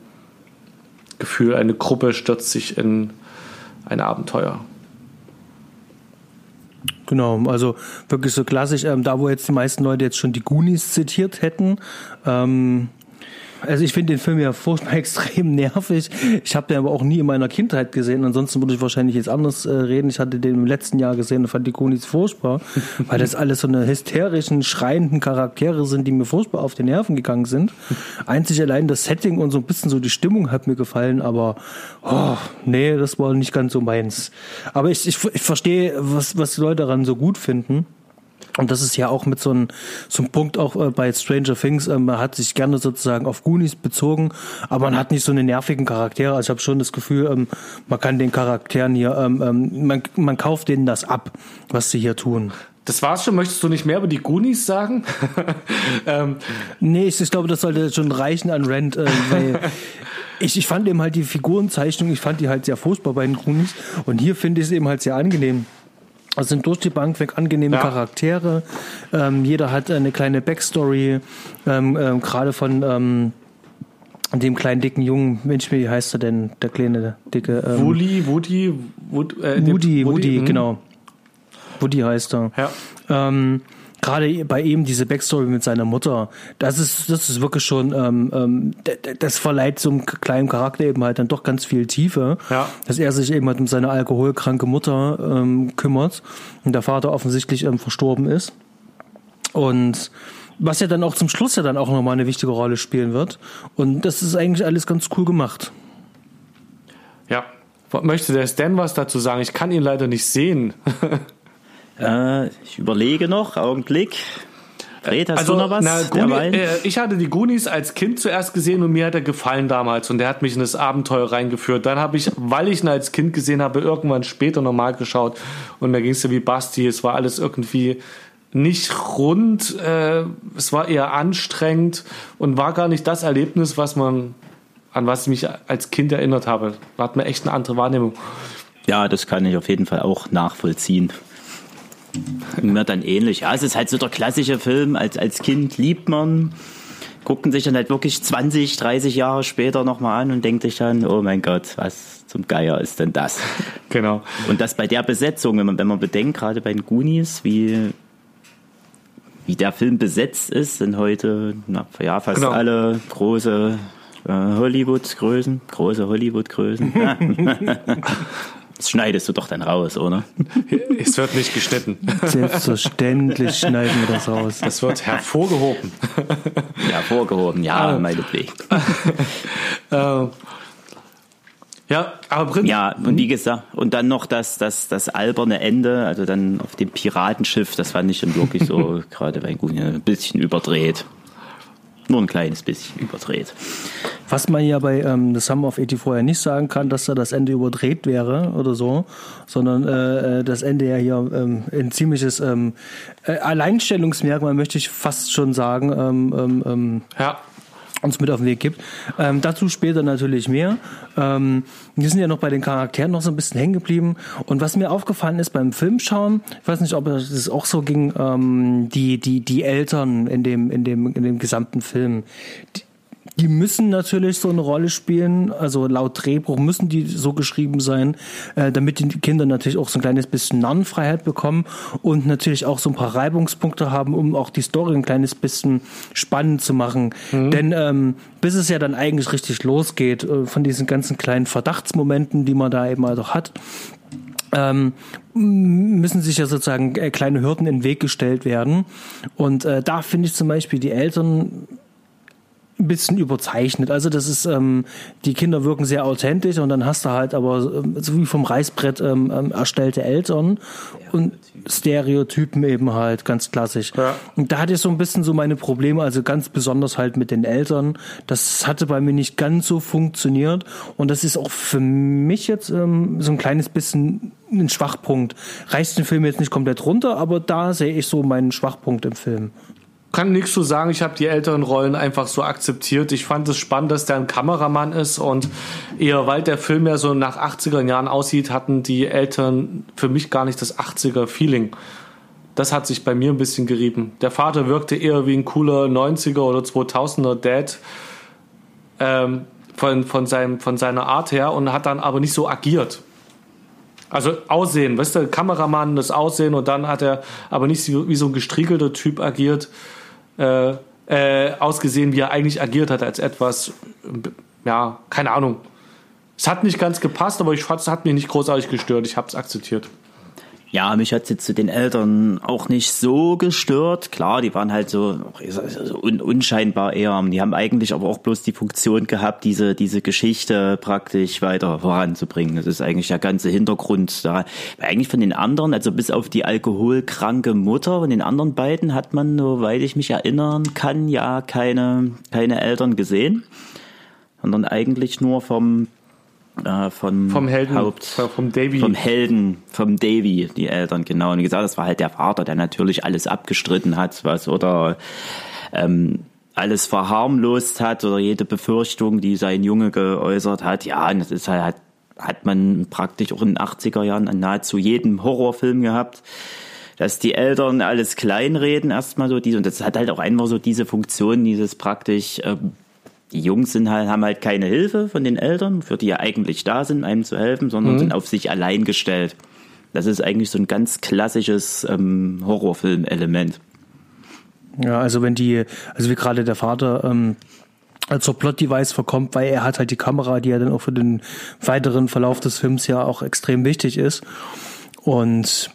Speaker 2: Eine Gruppe stürzt sich in ein Abenteuer.
Speaker 1: Genau, also wirklich so klassisch, ähm, da wo jetzt die meisten Leute jetzt schon die Goonies zitiert hätten. Ähm, also ich finde den Film ja furchtbar extrem nervig. Ich habe den aber auch nie in meiner Kindheit gesehen. Ansonsten würde ich wahrscheinlich jetzt anders äh, reden. Ich hatte den im letzten Jahr gesehen und fand die Goonies furchtbar, weil das alles so eine hysterischen, schreienden Charaktere sind, die mir furchtbar auf die Nerven gegangen sind. Einzig allein das Setting und so ein bisschen so die Stimmung hat mir gefallen, aber oh, nee, das war nicht ganz so meins. Aber ich, ich, ich verstehe, was, was die Leute daran so gut finden. Und das ist ja auch mit so einem so einem Punkt auch äh, bei Stranger Things, ähm, man hat sich gerne sozusagen auf Goonies bezogen, aber man hat nicht so eine nervigen Charaktere. Also ich habe schon das Gefühl, ähm, man kann den Charakteren hier, ähm, ähm, man, man kauft denen das ab, was sie hier tun.
Speaker 2: Das war's schon. Möchtest du nicht mehr über die Goonies sagen? ähm,
Speaker 1: Nee, ich, ich glaube, das sollte schon reichen an Rent, äh, weil ich, ich fand eben halt die Figurenzeichnung, ich fand die halt sehr furchtbar bei den Goonies und hier finde ich es eben halt sehr angenehm. Es sind durch die Bank weg angenehme
Speaker 2: Ja.
Speaker 1: Charaktere. Ähm, jeder hat eine kleine Backstory, ähm, ähm, gerade von ähm, dem kleinen dicken Jungen. Mensch, wie heißt er denn? Der kleine dicke ähm,
Speaker 2: Woody, Woody, Wood, äh, dem-
Speaker 1: Woody, Woody,
Speaker 2: mhm.
Speaker 1: genau. Woody heißt er.
Speaker 2: Ja.
Speaker 1: Ähm, Gerade bei ihm diese Backstory mit seiner Mutter, das ist, das ist wirklich schon, ähm, ähm, das verleiht so einem kleinen Charakter eben halt dann doch ganz viel Tiefe,
Speaker 2: Ja.
Speaker 1: dass er sich eben halt um seine alkoholkranke Mutter ähm, kümmert und der Vater offensichtlich ähm, verstorben ist. Und was ja dann auch zum Schluss ja dann auch nochmal eine wichtige Rolle spielen wird. Und das ist eigentlich alles ganz cool gemacht.
Speaker 2: Ja. Möchte der Stan was dazu sagen? Ich kann ihn leider nicht sehen.
Speaker 3: Äh, ich überlege noch, Augenblick. Fred, hast du noch was?
Speaker 2: na? Goonies, äh, ich hatte die Goonies als Kind zuerst gesehen und mir hat er gefallen damals und der hat mich in das Abenteuer reingeführt. Dann habe ich, weil ich ihn als Kind gesehen habe, irgendwann später nochmal geschaut und mir ging es ja wie Basti. Es war alles irgendwie nicht rund, äh, es war eher anstrengend und war gar nicht das Erlebnis, was man an was ich mich als Kind erinnert habe. Da hat mir echt eine andere Wahrnehmung.
Speaker 3: Ja, das kann ich auf jeden Fall auch nachvollziehen. Mir dann ähnlich. Ja, es ist halt so der klassische Film. Als, als Kind liebt man, guckt sich dann halt wirklich 20, 30 Jahre später nochmal an und denkt sich dann, oh mein Gott, was zum Geier ist denn das?
Speaker 2: Genau.
Speaker 3: Und das bei der Besetzung, wenn man, wenn man bedenkt, gerade bei den Goonies, wie, wie der Film besetzt ist, sind heute na, ja, fast
Speaker 2: Genau.
Speaker 3: alle große äh, Hollywood-Größen, große Hollywood-Größen. das schneidest du doch dann raus, oder?
Speaker 2: Es wird nicht geschnitten.
Speaker 1: Selbstverständlich schneiden wir das raus.
Speaker 2: Das wird hervorgehoben.
Speaker 3: Ja, vorgehoben, ja, meinetwegen.
Speaker 2: Äh, ja, aber Prinz,
Speaker 3: Ja, und wie gesagt, und dann noch das, das, das alberne Ende, also dann auf dem Piratenschiff, das fand ich dann wirklich so, gerade bei Goonies, ein bisschen überdreht. Nur ein kleines bisschen überdreht.
Speaker 1: Was man ja bei ähm, The Summer of 84 ja nicht sagen kann, dass da das Ende überdreht wäre oder so, sondern äh, äh, das Ende ja hier ähm, ein ziemliches ähm, äh, Alleinstellungsmerkmal, möchte ich fast schon sagen, ähm, ähm, ähm,
Speaker 2: ja,
Speaker 1: uns mit auf den Weg gibt. Ähm, dazu später natürlich mehr. Ähm, wir sind ja noch bei den Charakteren noch so ein bisschen hängen geblieben. Und was mir aufgefallen ist beim Filmschauen, ich weiß nicht, ob es auch so ging, ähm, die, die, die Eltern in dem, in dem, in dem gesamten Film, die, die müssen natürlich so eine Rolle spielen, also laut Drehbuch müssen die so geschrieben sein, äh, damit die Kinder natürlich auch so ein kleines bisschen Narrenfreiheit bekommen und natürlich auch so ein paar Reibungspunkte haben, um auch die Story ein kleines bisschen spannend zu machen. Denn ähm, bis es ja dann eigentlich richtig losgeht, äh, von diesen ganzen kleinen Verdachtsmomenten, die man da eben auch hat, ähm, müssen sich ja sozusagen äh, kleine Hürden in den Weg gestellt werden. Und äh, da finde ich zum Beispiel die Eltern ein bisschen überzeichnet. Also das ist, ähm, die Kinder wirken sehr authentisch und dann hast du halt aber ähm, so wie vom Reißbrett ähm, ähm, erstellte Eltern und Stereotypen eben halt, ganz klassisch.
Speaker 2: Ja.
Speaker 1: Und da hatte ich so ein bisschen so meine Probleme, also ganz besonders halt mit den Eltern. Das hatte bei mir nicht ganz so funktioniert und das ist auch für mich jetzt ähm, so ein kleines bisschen ein Schwachpunkt. Reißt den Film jetzt nicht komplett runter, aber da sehe ich so meinen Schwachpunkt im Film.
Speaker 2: Kann nichts zu sagen. Ich habe die älteren Rollen einfach so akzeptiert. Ich fand es spannend, dass der ein Kameramann ist und eher weil der Film ja so nach 80er Jahren aussieht, hatten die Eltern für mich gar nicht das 80er Feeling. Das hat sich bei mir ein bisschen gerieben. Der Vater wirkte eher wie ein cooler 90er oder 2000er Dad ähm, von, von, seinem, von seiner Art her und hat dann aber nicht so agiert. Also Aussehen, weißt du, Kameramann, das Aussehen und dann hat er aber nicht wie so ein gestriegelter Typ agiert, äh, äh, ausgesehen, wie er eigentlich agiert hat, als etwas, ja, keine Ahnung. Es hat nicht ganz gepasst, aber ich fand, es hat mich nicht großartig gestört. Ich habe es akzeptiert.
Speaker 3: Ja, mich hat jetzt zu den Eltern auch nicht so gestört. Klar, die waren halt so, so un, unscheinbar eher. Die haben eigentlich aber auch bloß die Funktion gehabt, diese, diese Geschichte praktisch weiter voranzubringen. Das ist eigentlich der ganze Hintergrund da. Weil eigentlich von den anderen, also bis auf die alkoholkranke Mutter und den anderen beiden hat man, soweit ich mich erinnern kann, ja keine, keine Eltern gesehen. Sondern eigentlich nur vom, äh, vom,
Speaker 2: Vom Helden,
Speaker 3: Haupt,
Speaker 2: vom Davy.
Speaker 3: vom Helden, vom Davy, die Eltern, genau. Und wie gesagt, das war halt der Vater, der natürlich alles abgestritten hat, was oder ähm, alles verharmlost hat oder jede Befürchtung, die sein Junge geäußert hat. Ja, und das ist halt, hat man praktisch auch in den 80er Jahren an nahezu jedem Horrorfilm gehabt, dass die Eltern alles kleinreden erstmal so diese und das hat halt auch einfach so diese Funktion, dieses praktisch ähm, die Jungs sind halt, haben halt keine Hilfe von den Eltern, für die ja eigentlich da sind, einem zu helfen, sondern mhm. sind auf sich allein gestellt. Das ist eigentlich so ein ganz klassisches ähm, Horrorfilm-Element.
Speaker 1: Ja, also wenn die, also wie gerade der Vater ähm, zur Plot-Device verkommt, weil er hat halt die Kamera, die ja dann auch für den weiteren Verlauf des Films ja auch extrem wichtig ist. Und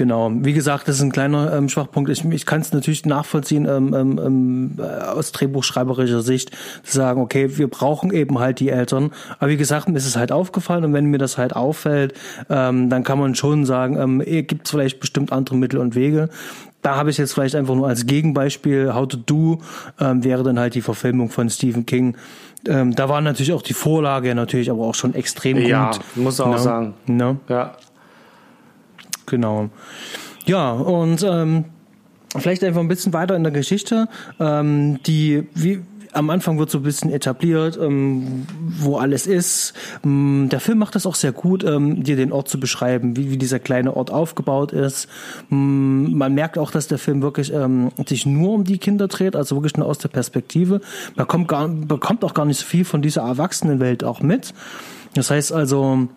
Speaker 1: Genau, wie gesagt, das ist ein kleiner ähm, Schwachpunkt. Ich, ich kann es natürlich nachvollziehen ähm, ähm, ähm, äh, aus drehbuchschreiberischer Sicht, zu sagen, okay, wir brauchen eben halt die Eltern. Aber wie gesagt, mir ist es halt aufgefallen und wenn mir das halt auffällt, ähm, dann kann man schon sagen, ähm, gibt es vielleicht bestimmt andere Mittel und Wege. Da habe ich jetzt vielleicht einfach nur als Gegenbeispiel, How to Do ähm, wäre dann halt die Verfilmung von Stephen King. Ähm, da war natürlich auch die Vorlage natürlich aber auch schon extrem
Speaker 2: ja,
Speaker 1: gut.
Speaker 2: Ja, muss auch no? sagen.
Speaker 1: No? Ja. Genau. Ja, und ähm, vielleicht einfach ein bisschen weiter in der Geschichte. Ähm, die, wie, am Anfang wird so ein bisschen etabliert, ähm, wo alles ist. Ähm, der Film macht das auch sehr gut, ähm, dir den Ort zu beschreiben, wie, wie dieser kleine Ort aufgebaut ist. Ähm, man merkt auch, dass der Film wirklich ähm, sich nur um die Kinder dreht, also wirklich nur aus der Perspektive. Man kommt gar, bekommt auch gar nicht so viel von dieser Erwachsenenwelt auch mit. Das heißt also,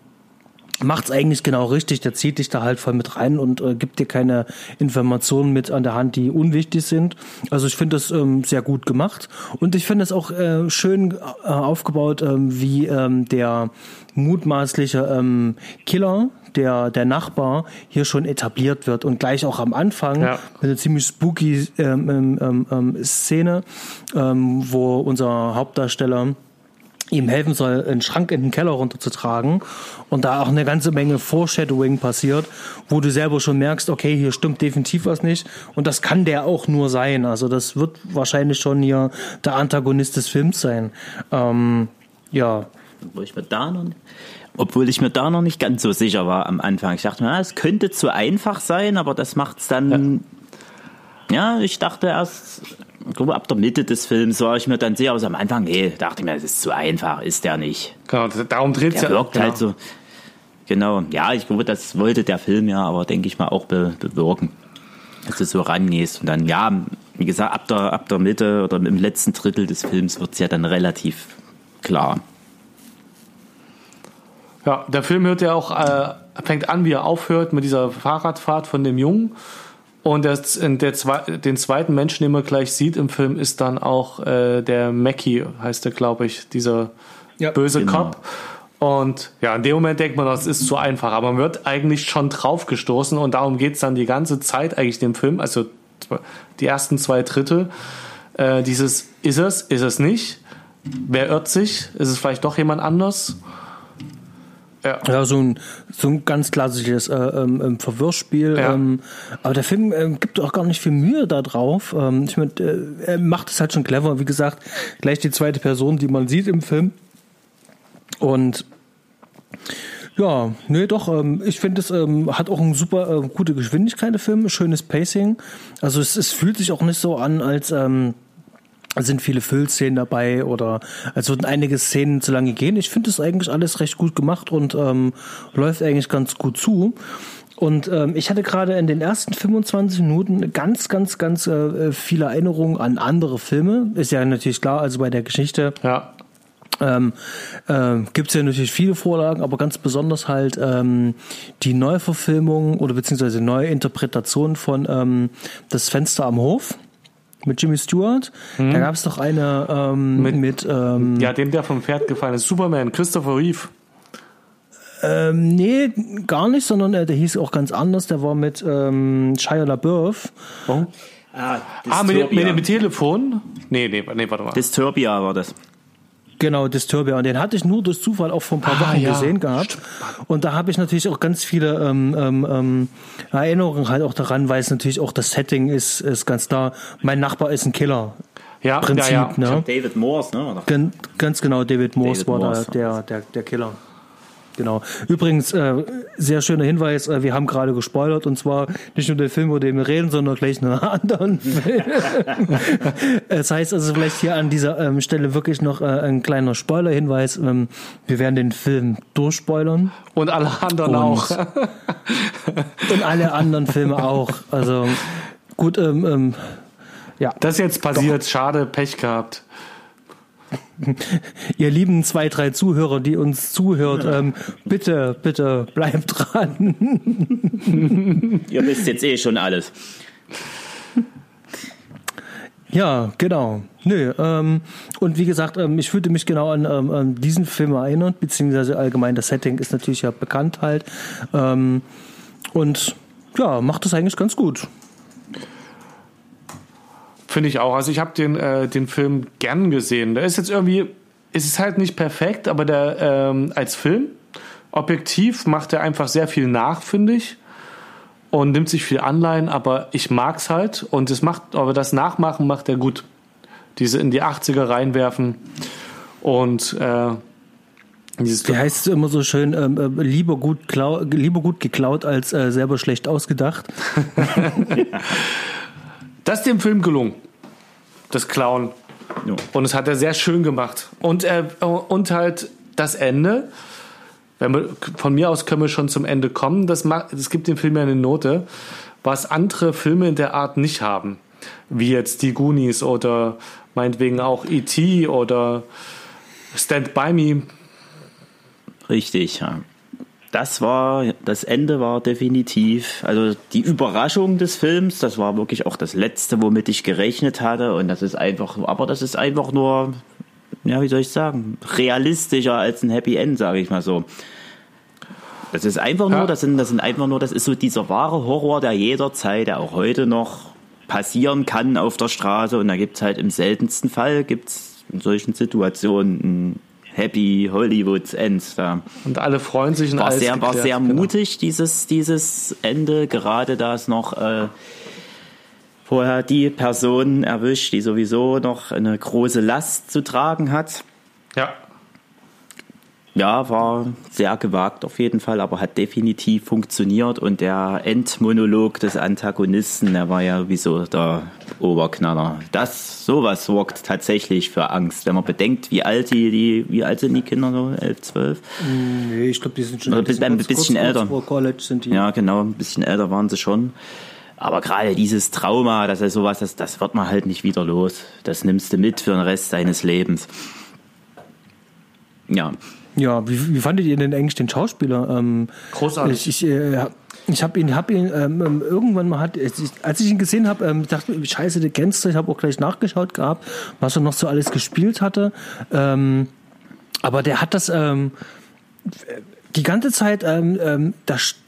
Speaker 1: macht's eigentlich genau richtig. Der zieht dich da halt voll mit rein und äh, gibt dir keine Informationen mit an der Hand, die unwichtig sind. Also ich finde das ähm, sehr gut gemacht und ich finde es auch äh, schön äh, aufgebaut, ähm, wie ähm, der mutmaßliche ähm, Killer, der, der Nachbar hier schon etabliert wird und gleich auch am Anfang ja. mit einer ziemlich spooky ähm, ähm, ähm, ähm Szene, ähm, wo unser Hauptdarsteller ihm helfen soll, einen Schrank in den Keller runterzutragen und da auch eine ganze Menge Foreshadowing passiert, wo du selber schon merkst, okay, hier stimmt definitiv was nicht und das kann der auch nur sein. Also das wird wahrscheinlich schon hier der Antagonist des Films sein. Ähm, ja.
Speaker 3: Obwohl ich mir da noch nicht, obwohl ich mir da noch nicht ganz so sicher war am Anfang. Ich dachte mir, es könnte zu einfach sein, aber das macht es dann. Ja. ja, ich dachte erst, ich glaube, ab der Mitte des Films war ich mir dann sehr aus am Anfang, nee, dachte ich mir, das ist zu einfach, ist der nicht.
Speaker 2: Genau, darum dreht es ja.
Speaker 3: wirkt halt so. Genau, ja, ich glaube, das wollte der Film ja, aber denke ich mal auch be bewirken, dass du so rangehst. Und dann, ja, wie gesagt, ab der, ab der Mitte oder im letzten Drittel des Films wird es ja dann relativ klar.
Speaker 2: Ja, der Film hört ja auch, äh, fängt an, wie er aufhört mit dieser Fahrradfahrt von dem Jungen und das, der, den zweiten Menschen, den man gleich sieht im Film, ist dann auch äh, der Mackie, heißt der, glaube ich, dieser ja, böse genau. Cop. Und ja, in dem Moment denkt man, das ist zu einfach. Aber man wird eigentlich schon draufgestoßen und darum geht's dann die ganze Zeit eigentlich dem Film, also die ersten zwei Drittel. Äh, dieses, ist es, ist es nicht? Wer irrt sich? Ist es vielleicht doch jemand anders?
Speaker 1: Ja. ja, so ein, so ein ganz klassisches äh, ähm, ähm, Verwirrspiel. Ja. Ähm, aber der Film äh, gibt auch gar nicht viel Mühe da drauf. Ähm, ich mein, äh, er macht es halt schon clever. Wie gesagt, gleich die zweite Person, die man sieht im Film. Und ja, nee, doch. Ähm, ich finde, es ähm, hat auch eine super äh, gute Geschwindigkeit, der Film, schönes Pacing. Also es, es fühlt sich auch nicht so an, als ähm, sind viele Füllszenen dabei oder als würden einige Szenen zu lange gehen. Ich finde das eigentlich alles recht gut gemacht und ähm, läuft eigentlich ganz gut zu. Und ähm, ich hatte gerade in den ersten 25 Minuten ganz, ganz, ganz äh, viele Erinnerungen an andere Filme. Ist ja natürlich klar, also bei der Geschichte.
Speaker 2: Ja.
Speaker 1: Ähm, äh, Gibt es ja natürlich viele Vorlagen, aber ganz besonders halt ähm, die Neuverfilmung oder beziehungsweise Neuinterpretation von ähm, Das Fenster am Hof mit Jimmy Stewart. Mhm. Da gab es doch eine ähm, mit, mit ähm,
Speaker 2: ja, dem der vom Pferd gefallen ist, Superman, Christopher Reeve.
Speaker 1: Ähm, nee, gar nicht, sondern äh, der hieß auch ganz anders. Der war mit ähm, Shia LaBeouf.
Speaker 2: Oh. Ah, ah mit, mit dem Telefon? Nee, nee, nee, warte mal.
Speaker 3: Disturbia war das.
Speaker 1: Genau, Disturbia. Und den hatte ich nur durch Zufall auch vor ein paar ah, Wochen ja. gesehen gehabt. Und da habe ich natürlich auch ganz viele ähm, ähm, ähm, Erinnerungen halt auch daran, weil es natürlich auch das Setting ist, ist ganz klar. Mein Nachbar ist ein Killer.
Speaker 2: Ja, Prinzip, ja, ja.
Speaker 3: Ne? David Morse, ne?
Speaker 1: Ganz, ganz genau, David Morse David war Morse, da der, der, der Killer. Genau. Übrigens, äh, sehr schöner Hinweis, äh, wir haben gerade gespoilert und zwar nicht nur den Film, über den wir reden, sondern gleich einen anderen Film. das heißt also vielleicht hier an dieser ähm, Stelle wirklich noch äh, ein kleiner Spoiler-Hinweis. Ähm, wir werden den Film durchspoilern.
Speaker 2: Und alle anderen
Speaker 1: und,
Speaker 2: auch.
Speaker 1: und alle anderen Filme auch. Also gut, ähm, ähm, ja.
Speaker 2: Das ist jetzt passiert, Doch. schade, Pech gehabt.
Speaker 1: Ihr lieben zwei, drei Zuhörer, die uns zuhört, ähm, bitte, bitte bleibt dran.
Speaker 3: Ihr wisst jetzt eh schon alles.
Speaker 1: Ja, genau. Nö, ähm, und wie gesagt, ähm, ich fühlte mich genau an, ähm, an diesen Film erinnert, beziehungsweise allgemein das Setting ist natürlich ja bekannt halt. Ähm, und ja, macht das eigentlich ganz gut.
Speaker 2: Finde ich auch. Also ich habe den, äh, den Film gern gesehen. Der ist jetzt irgendwie, es ist halt nicht perfekt, aber der ähm, als Film, objektiv, macht er einfach sehr viel nach, finde ich. Und nimmt sich viel Anleihen, aber ich mag's halt. Und es macht, aber das Nachmachen macht er gut. Diese in die 80er reinwerfen. Und äh,
Speaker 1: wie heißt es immer so schön, ähm, äh, lieber, gut lieber gut geklaut als äh, selber schlecht ausgedacht.
Speaker 2: Das ist dem Film gelungen, das Clown. Ja. Und es hat er sehr schön gemacht. Und, äh, und halt das Ende. Wenn wir, von mir aus können wir schon zum Ende kommen. Das, das gibt dem Film ja eine Note, was andere Filme in der Art nicht haben. Wie jetzt die Goonies oder meinetwegen auch E.T. oder Stand By Me.
Speaker 3: Richtig, ja das war, das Ende war definitiv, also die Überraschung des Films, das war wirklich auch das Letzte, womit ich gerechnet hatte. Und das ist einfach, aber das ist einfach nur, ja, wie soll ich sagen, realistischer als ein Happy End, sage ich mal so. Das ist einfach nur, das sind, das sind einfach nur, das ist so dieser wahre Horror, der jederzeit, der auch heute noch passieren kann auf der Straße. Und da gibt es halt im seltensten Fall, gibt es in solchen Situationen Happy Hollywoods End. Da.
Speaker 2: Und alle freuen sich.
Speaker 3: War sehr, war sehr genau. mutig dieses dieses Ende, gerade da es noch äh, vorher die Person erwischt, die sowieso noch eine große Last zu tragen hat.
Speaker 2: Ja
Speaker 3: ja, war sehr gewagt auf jeden Fall, aber hat definitiv funktioniert und der Endmonolog des Antagonisten, der war ja sowieso der Oberknaller. Das, sowas sorgt tatsächlich für Angst, wenn man bedenkt, wie alt die, die wie alt sind die Kinder so, 11, 12?
Speaker 1: Nee, ich glaube, die sind schon
Speaker 3: Oder ein, ein bisschen kurz, älter.
Speaker 1: Vor College sind die.
Speaker 3: Ja, genau, ein bisschen älter waren sie schon. Aber gerade dieses Trauma, das ist sowas, das, das wird man halt nicht wieder los. Das nimmst du mit für den Rest deines Lebens. Ja,
Speaker 1: ja, wie, wie fandet ihr denn eigentlich den Schauspieler? Ähm,
Speaker 2: Großartig.
Speaker 1: Ich, ich, äh, ich habe ihn, hab ihn ähm, ähm irgendwann mal hat, als ich ihn gesehen habe, ähm, dachte ich, scheiße, der kennst du. Ich habe auch gleich nachgeschaut gehabt, was er noch so alles gespielt hatte. Ähm, aber der hat das ähm, die ganze Zeit, ähm, ähm,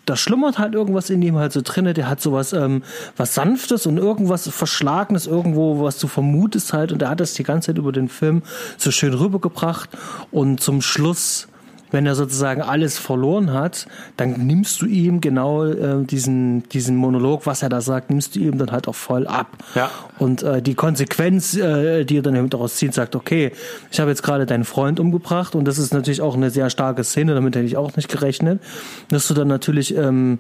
Speaker 1: da, schlummert halt irgendwas in ihm halt so drinne. Der hat sowas, ähm, was Sanftes und irgendwas Verschlagenes irgendwo, was du vermutest halt. Und er hat das die ganze Zeit über den Film so schön rübergebracht. Und zum Schluss wenn er sozusagen alles verloren hat, dann nimmst du ihm genau äh, diesen, diesen Monolog, was er da sagt, nimmst du ihm dann halt auch voll ab.
Speaker 2: Ja.
Speaker 1: Und äh, die Konsequenz, äh, die er dann daraus zieht, sagt, okay, ich habe jetzt gerade deinen Freund umgebracht und das ist natürlich auch eine sehr starke Szene, damit hätte ich auch nicht gerechnet, dass du dann natürlich ähm,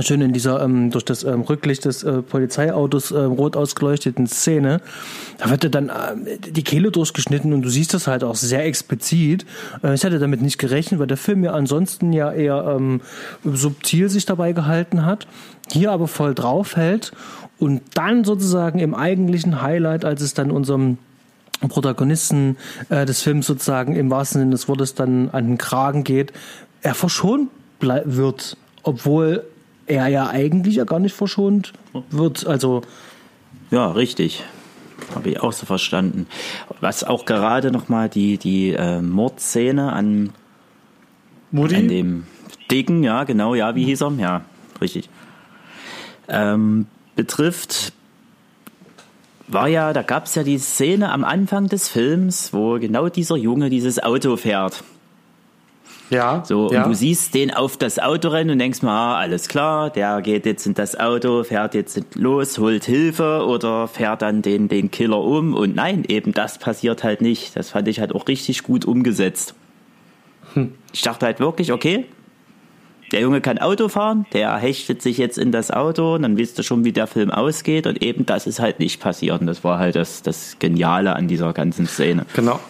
Speaker 1: schön in dieser ähm, durch das ähm, Rücklicht des äh, Polizeiautos äh, rot ausgeleuchteten Szene, da wird dir dann äh, die Kehle durchgeschnitten und du siehst das halt auch sehr explizit. Äh, ich hatte damit nicht gerechnet, weil der Film ja ansonsten ja eher ähm, subtil sich dabei gehalten hat, hier aber voll draufhält und dann sozusagen im eigentlichen Highlight, als es dann unserem Protagonisten äh, des Films sozusagen im wahrsten Sinne des Wortes dann an den Kragen geht, er verschont wird, obwohl er ja eigentlich ja gar nicht verschont wird. Also
Speaker 3: ja, richtig. Habe ich auch so verstanden. Was auch gerade nochmal die, die äh, Mordszene an,
Speaker 2: Moody?
Speaker 3: an dem Dicken, ja, genau, ja, wie hieß er? Ja, richtig. Ähm, betrifft, war ja, da gab es ja die Szene am Anfang des Films, wo genau dieser Junge dieses Auto fährt.
Speaker 2: Ja.
Speaker 3: So,
Speaker 2: ja.
Speaker 3: und du siehst den auf das Auto rennen und denkst mal, ah, alles klar, der geht jetzt in das Auto, fährt jetzt los, holt Hilfe oder fährt dann den, den Killer um. Und nein, eben das passiert halt nicht. Das fand ich halt auch richtig gut umgesetzt. Ich dachte halt wirklich, okay, der Junge kann Auto fahren, der hechtet sich jetzt in das Auto, und dann wisst ihr schon, wie der Film ausgeht und eben das ist halt nicht passiert und das war halt das, das Geniale an dieser ganzen Szene.
Speaker 2: Genau.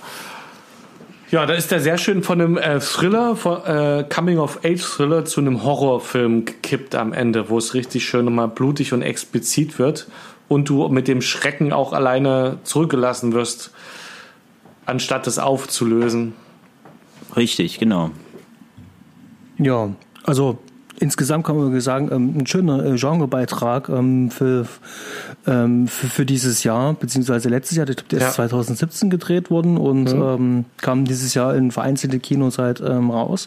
Speaker 2: Ja, da ist der sehr schön von einem äh, Thriller, von, äh, Coming-of-Age-Thriller zu einem Horrorfilm gekippt am Ende, wo es richtig schön nochmal blutig und explizit wird und du mit dem Schrecken auch alleine zurückgelassen wirst, anstatt es aufzulösen.
Speaker 3: Richtig, genau.
Speaker 1: Ja, also insgesamt kann man sagen, ähm, ein schöner äh, Genrebeitrag ähm, für, ähm, für, für dieses Jahr, beziehungsweise letztes Jahr, der ist
Speaker 2: Ja.
Speaker 1: 2017 gedreht worden und ähm, kam dieses Jahr in vereinzelte Kinos halt raus.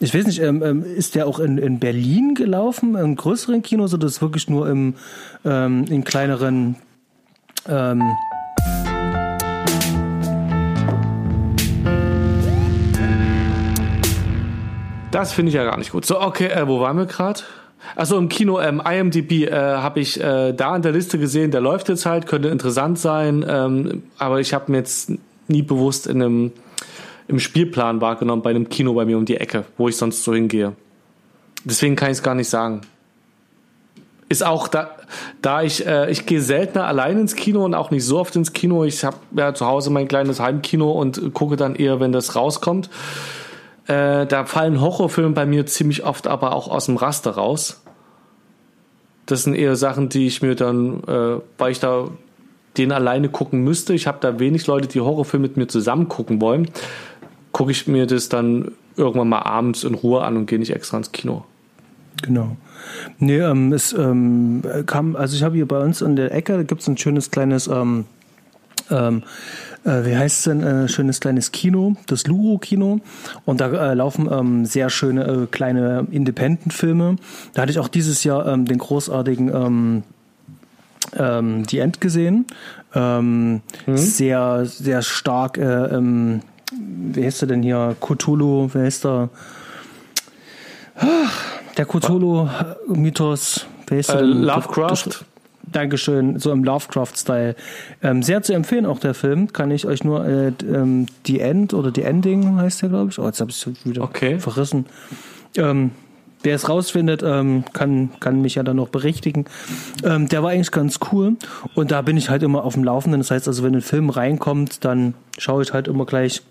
Speaker 1: Ich weiß nicht, ist der auch in, in Berlin gelaufen, in größeren Kinos oder ist wirklich nur im, in kleineren ähm,
Speaker 2: Das finde ich ja gar nicht gut. So, okay, äh, wo waren wir gerade? Also im Kino, ähm, IMDb äh, habe ich äh, da in der Liste gesehen, der läuft jetzt halt, könnte interessant sein, ähm, aber ich habe mir jetzt nie bewusst in einem im Spielplan wahrgenommen bei einem Kino bei mir um die Ecke, wo ich sonst so hingehe. Deswegen kann ich es gar nicht sagen. Ist auch da, da ich äh, ich gehe seltener allein ins Kino und auch nicht so oft ins Kino. Ich habe ja zu Hause mein kleines Heimkino und gucke dann eher, wenn das rauskommt. Äh, da fallen Horrorfilme bei mir ziemlich oft aber auch aus dem Raster raus. Das sind eher Sachen, die ich mir dann, äh, weil ich da den alleine gucken müsste. Ich habe da wenig Leute, die Horrorfilme mit mir zusammen gucken wollen. Gucke ich mir das dann irgendwann mal abends in Ruhe an und gehe nicht extra ins Kino.
Speaker 1: Genau. Nee, ähm, es ähm, kam, also ich habe hier bei uns in der Ecke, da gibt es ein schönes kleines, ähm, ähm, äh, wie heißt es denn, äh, schönes kleines Kino, das Luro-Kino. Und da äh, laufen ähm, sehr schöne äh, kleine Independent-Filme. Da hatte ich auch dieses Jahr ähm, den großartigen ähm, ähm, Die End gesehen. Ähm, Sehr, sehr stark, äh, ähm, wie heißt der denn hier? Cthulhu, wer heißt der? Der Cthulhu-Mythos, wer ist der
Speaker 2: Äh? Lovecraft?
Speaker 1: Dankeschön, so im Lovecraft-Style. Ähm, sehr zu empfehlen, auch der Film. Kann ich euch nur äh, d- ähm, The End oder The Ending heißt der, glaube ich. Oh, jetzt habe ich es wieder
Speaker 2: Okay.
Speaker 1: verrissen. Ähm, wer es rausfindet, ähm, kann, kann mich ja dann noch berichtigen. Ähm, der war eigentlich ganz cool. Und da bin ich halt immer auf dem Laufenden. Das heißt also, wenn ein Film reinkommt, dann schaue ich halt immer gleich,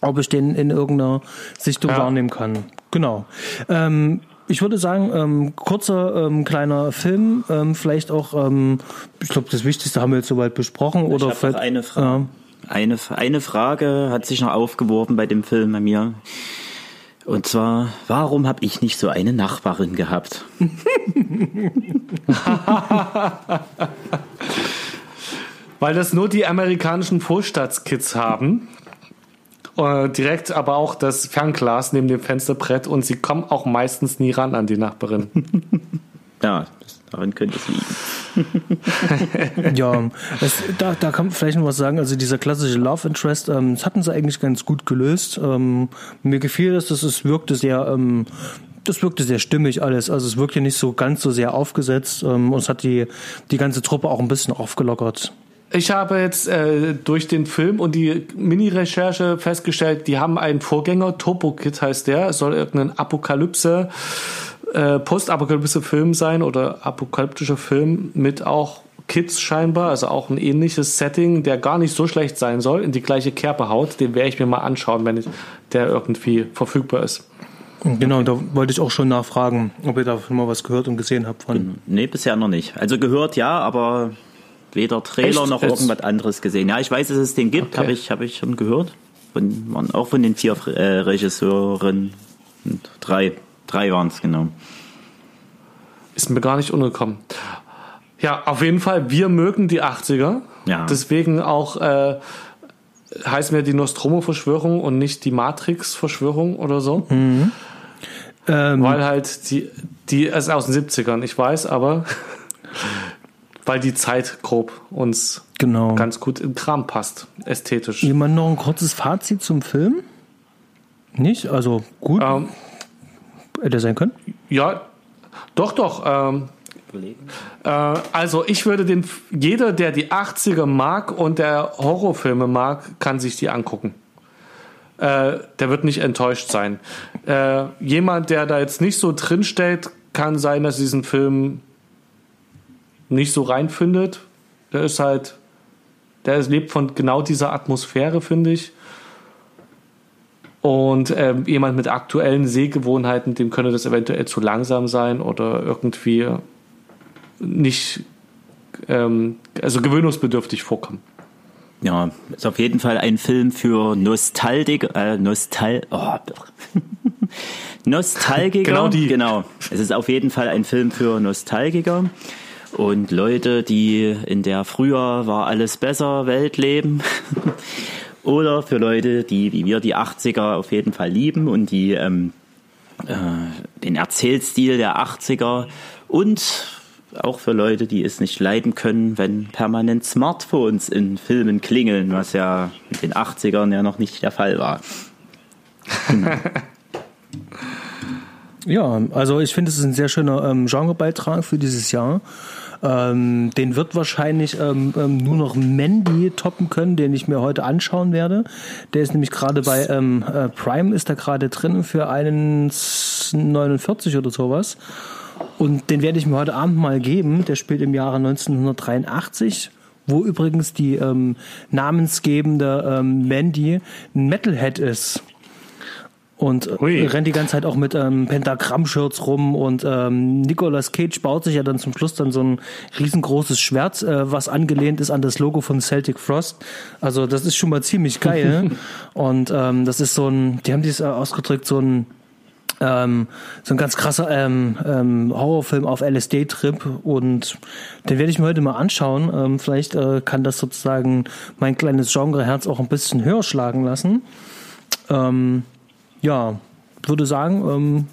Speaker 1: ob ich den in irgendeiner Sichtung
Speaker 2: Ja.
Speaker 1: wahrnehmen kann. Genau. Ähm, ich würde sagen, ähm, kurzer ähm, kleiner Film, ähm, vielleicht auch, ähm, ich glaube, das Wichtigste haben wir jetzt soweit besprochen.
Speaker 3: Ich
Speaker 1: oder
Speaker 3: habe noch
Speaker 1: vielleicht,
Speaker 3: eine Frage. Eine, eine Frage hat sich noch aufgeworfen bei dem Film bei mir. Und zwar, warum habe ich nicht so eine Nachbarin gehabt?
Speaker 2: Weil das nur die amerikanischen Vorstadtskids haben. Äh, direkt aber auch das Fernglas neben dem Fensterbrett und sie kommen auch meistens nie ran an die Nachbarin.
Speaker 3: Ja, das, daran könnte es liegen.
Speaker 1: Ja, es, da, da kann man vielleicht noch was sagen. Also dieser klassische Love Interest, ähm, das hatten sie eigentlich ganz gut gelöst. Ähm, mir gefiel das, dass es wirkte sehr, ähm, das wirkte sehr stimmig alles. Also es wirkte nicht so ganz so sehr aufgesetzt ähm, und es hat die, die ganze Truppe auch ein bisschen aufgelockert.
Speaker 2: Ich habe jetzt äh, durch den Film und die Mini-Recherche festgestellt, die haben einen Vorgänger, Topo Kid heißt der, es soll irgendein Apokalypse, äh, Postapokalypse-Film sein oder apokalyptischer Film mit auch Kids scheinbar, also auch ein ähnliches Setting, der gar nicht so schlecht sein soll, in die gleiche Kerbe haut. Den werde ich mir mal anschauen, wenn ich, der irgendwie verfügbar ist.
Speaker 1: Genau, da wollte ich auch schon nachfragen, ob ihr davon mal was gehört und gesehen habt von.
Speaker 3: Nee, bisher noch nicht. Also gehört ja, aber weder Trailer
Speaker 2: Echt?
Speaker 3: noch
Speaker 2: Jetzt?
Speaker 3: irgendwas anderes gesehen. Ja, ich weiß, dass es den gibt,
Speaker 2: Okay.
Speaker 3: habe ich, hab ich schon gehört. Von, waren auch von den vier äh, Regisseuren. Und drei, drei waren es, genau.
Speaker 2: Ist mir gar nicht untergekommen. Ja, auf jeden Fall, wir mögen die 80er.
Speaker 3: Ja.
Speaker 2: Deswegen auch äh, heißen wir die Nostromo-Verschwörung und nicht die Matrix-Verschwörung oder so.
Speaker 1: Ähm,
Speaker 2: Weil halt die, die ist aus den 70ern, ich weiß, aber weil die Zeit grob uns
Speaker 1: genau.
Speaker 2: ganz gut in den Kram passt, ästhetisch.
Speaker 1: Jemand noch ein kurzes Fazit zum Film? Nicht? Also gut,
Speaker 2: Ähm,
Speaker 1: hätte sein können.
Speaker 2: ja, doch, doch. Ähm, Äh, also ich würde den, jeder, der die 80er mag und der Horrorfilme mag, kann sich die angucken. äh, der wird nicht enttäuscht sein. Äh, jemand, der da jetzt nicht so drin steht, kann sein, dass diesen Film nicht so reinfindet. Der ist halt, der lebt von genau dieser Atmosphäre, finde ich. Und ähm, jemand mit aktuellen Sehgewohnheiten, dem könnte das eventuell zu langsam sein oder irgendwie nicht, ähm, also gewöhnungsbedürftig vorkommen.
Speaker 3: Ja, ist auf jeden Fall ein Film für Nostalgiker, äh, Nostal, oh, Nostalgiker.
Speaker 2: genau die.
Speaker 3: Genau. Es ist auf jeden Fall ein Film für Nostalgiker und Leute, die in der früher war alles besser Welt leben. Oder für Leute, die wie wir die 80er auf jeden Fall lieben und die ähm, äh, den Erzählstil der 80er und auch für Leute, die es nicht leiden können, wenn permanent Smartphones in Filmen klingeln, was ja in den 80ern ja noch nicht der Fall war.
Speaker 1: ja, also ich finde, es ist ein sehr schöner ähm, Genrebeitrag für dieses Jahr. Ähm, den wird wahrscheinlich ähm, ähm, nur noch Mandy toppen können, den ich mir heute anschauen werde. Der ist nämlich gerade bei ähm, äh, Prime ist da gerade drin für einen 49 oder sowas. Und den werde ich mir heute Abend mal geben. Der spielt im Jahre 1983 wo übrigens die ähm, namensgebende ähm, Mandy ein Metalhead ist und äh, Ui. rennt die ganze Zeit auch mit ähm, Pentagramm-Shirts rum und ähm, Nicolas Cage baut sich ja dann zum Schluss dann so ein riesengroßes Schwert, äh, was angelehnt ist an das Logo von Celtic Frost. Also das ist schon mal ziemlich geil und ähm, das ist so ein, die haben dies äh, ausgedrückt, so ein ähm, so ein ganz krasser ähm, ähm, Horrorfilm auf LSD-Trip und den werde ich mir heute mal anschauen. Ähm, vielleicht äh, kann das sozusagen mein kleines Genreherz auch ein bisschen höher schlagen lassen. Ähm, ja, würde sagen, ähm,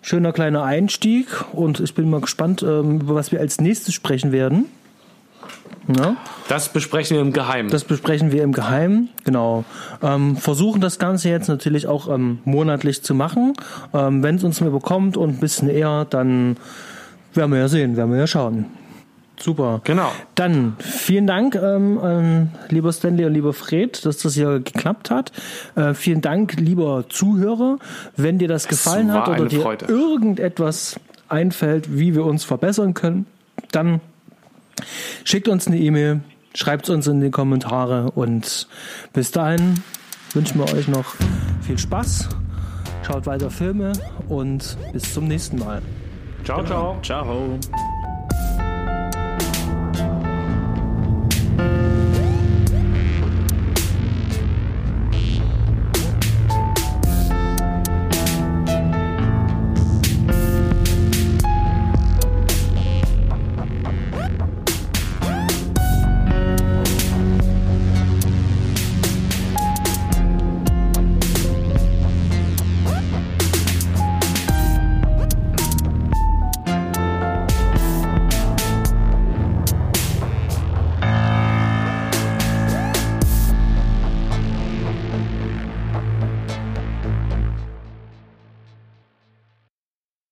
Speaker 1: schöner kleiner Einstieg und ich bin mal gespannt, ähm, über was wir als nächstes sprechen werden.
Speaker 2: Ja. Das besprechen wir im Geheimen.
Speaker 1: Das besprechen wir im Geheimen, genau. Ähm, versuchen das Ganze jetzt natürlich auch ähm, monatlich zu machen. Ähm, Wenn es uns mehr bekommt und ein bisschen eher, dann werden wir ja sehen, werden wir ja schauen. Super.
Speaker 2: Genau.
Speaker 1: Dann vielen Dank, ähm, ähm, lieber Stanley und lieber Fred, dass das hier geklappt hat. Äh, vielen Dank, lieber Zuhörer. Wenn dir das gefallen das hat oder dir Freude. irgendetwas einfällt, wie wir uns verbessern können, dann schickt uns eine E-Mail, schreibt es uns in die Kommentare und bis dahin wünschen wir euch noch viel Spaß. Schaut weiter Filme und bis zum nächsten Mal.
Speaker 2: Ciao, ciao.
Speaker 3: Ciao.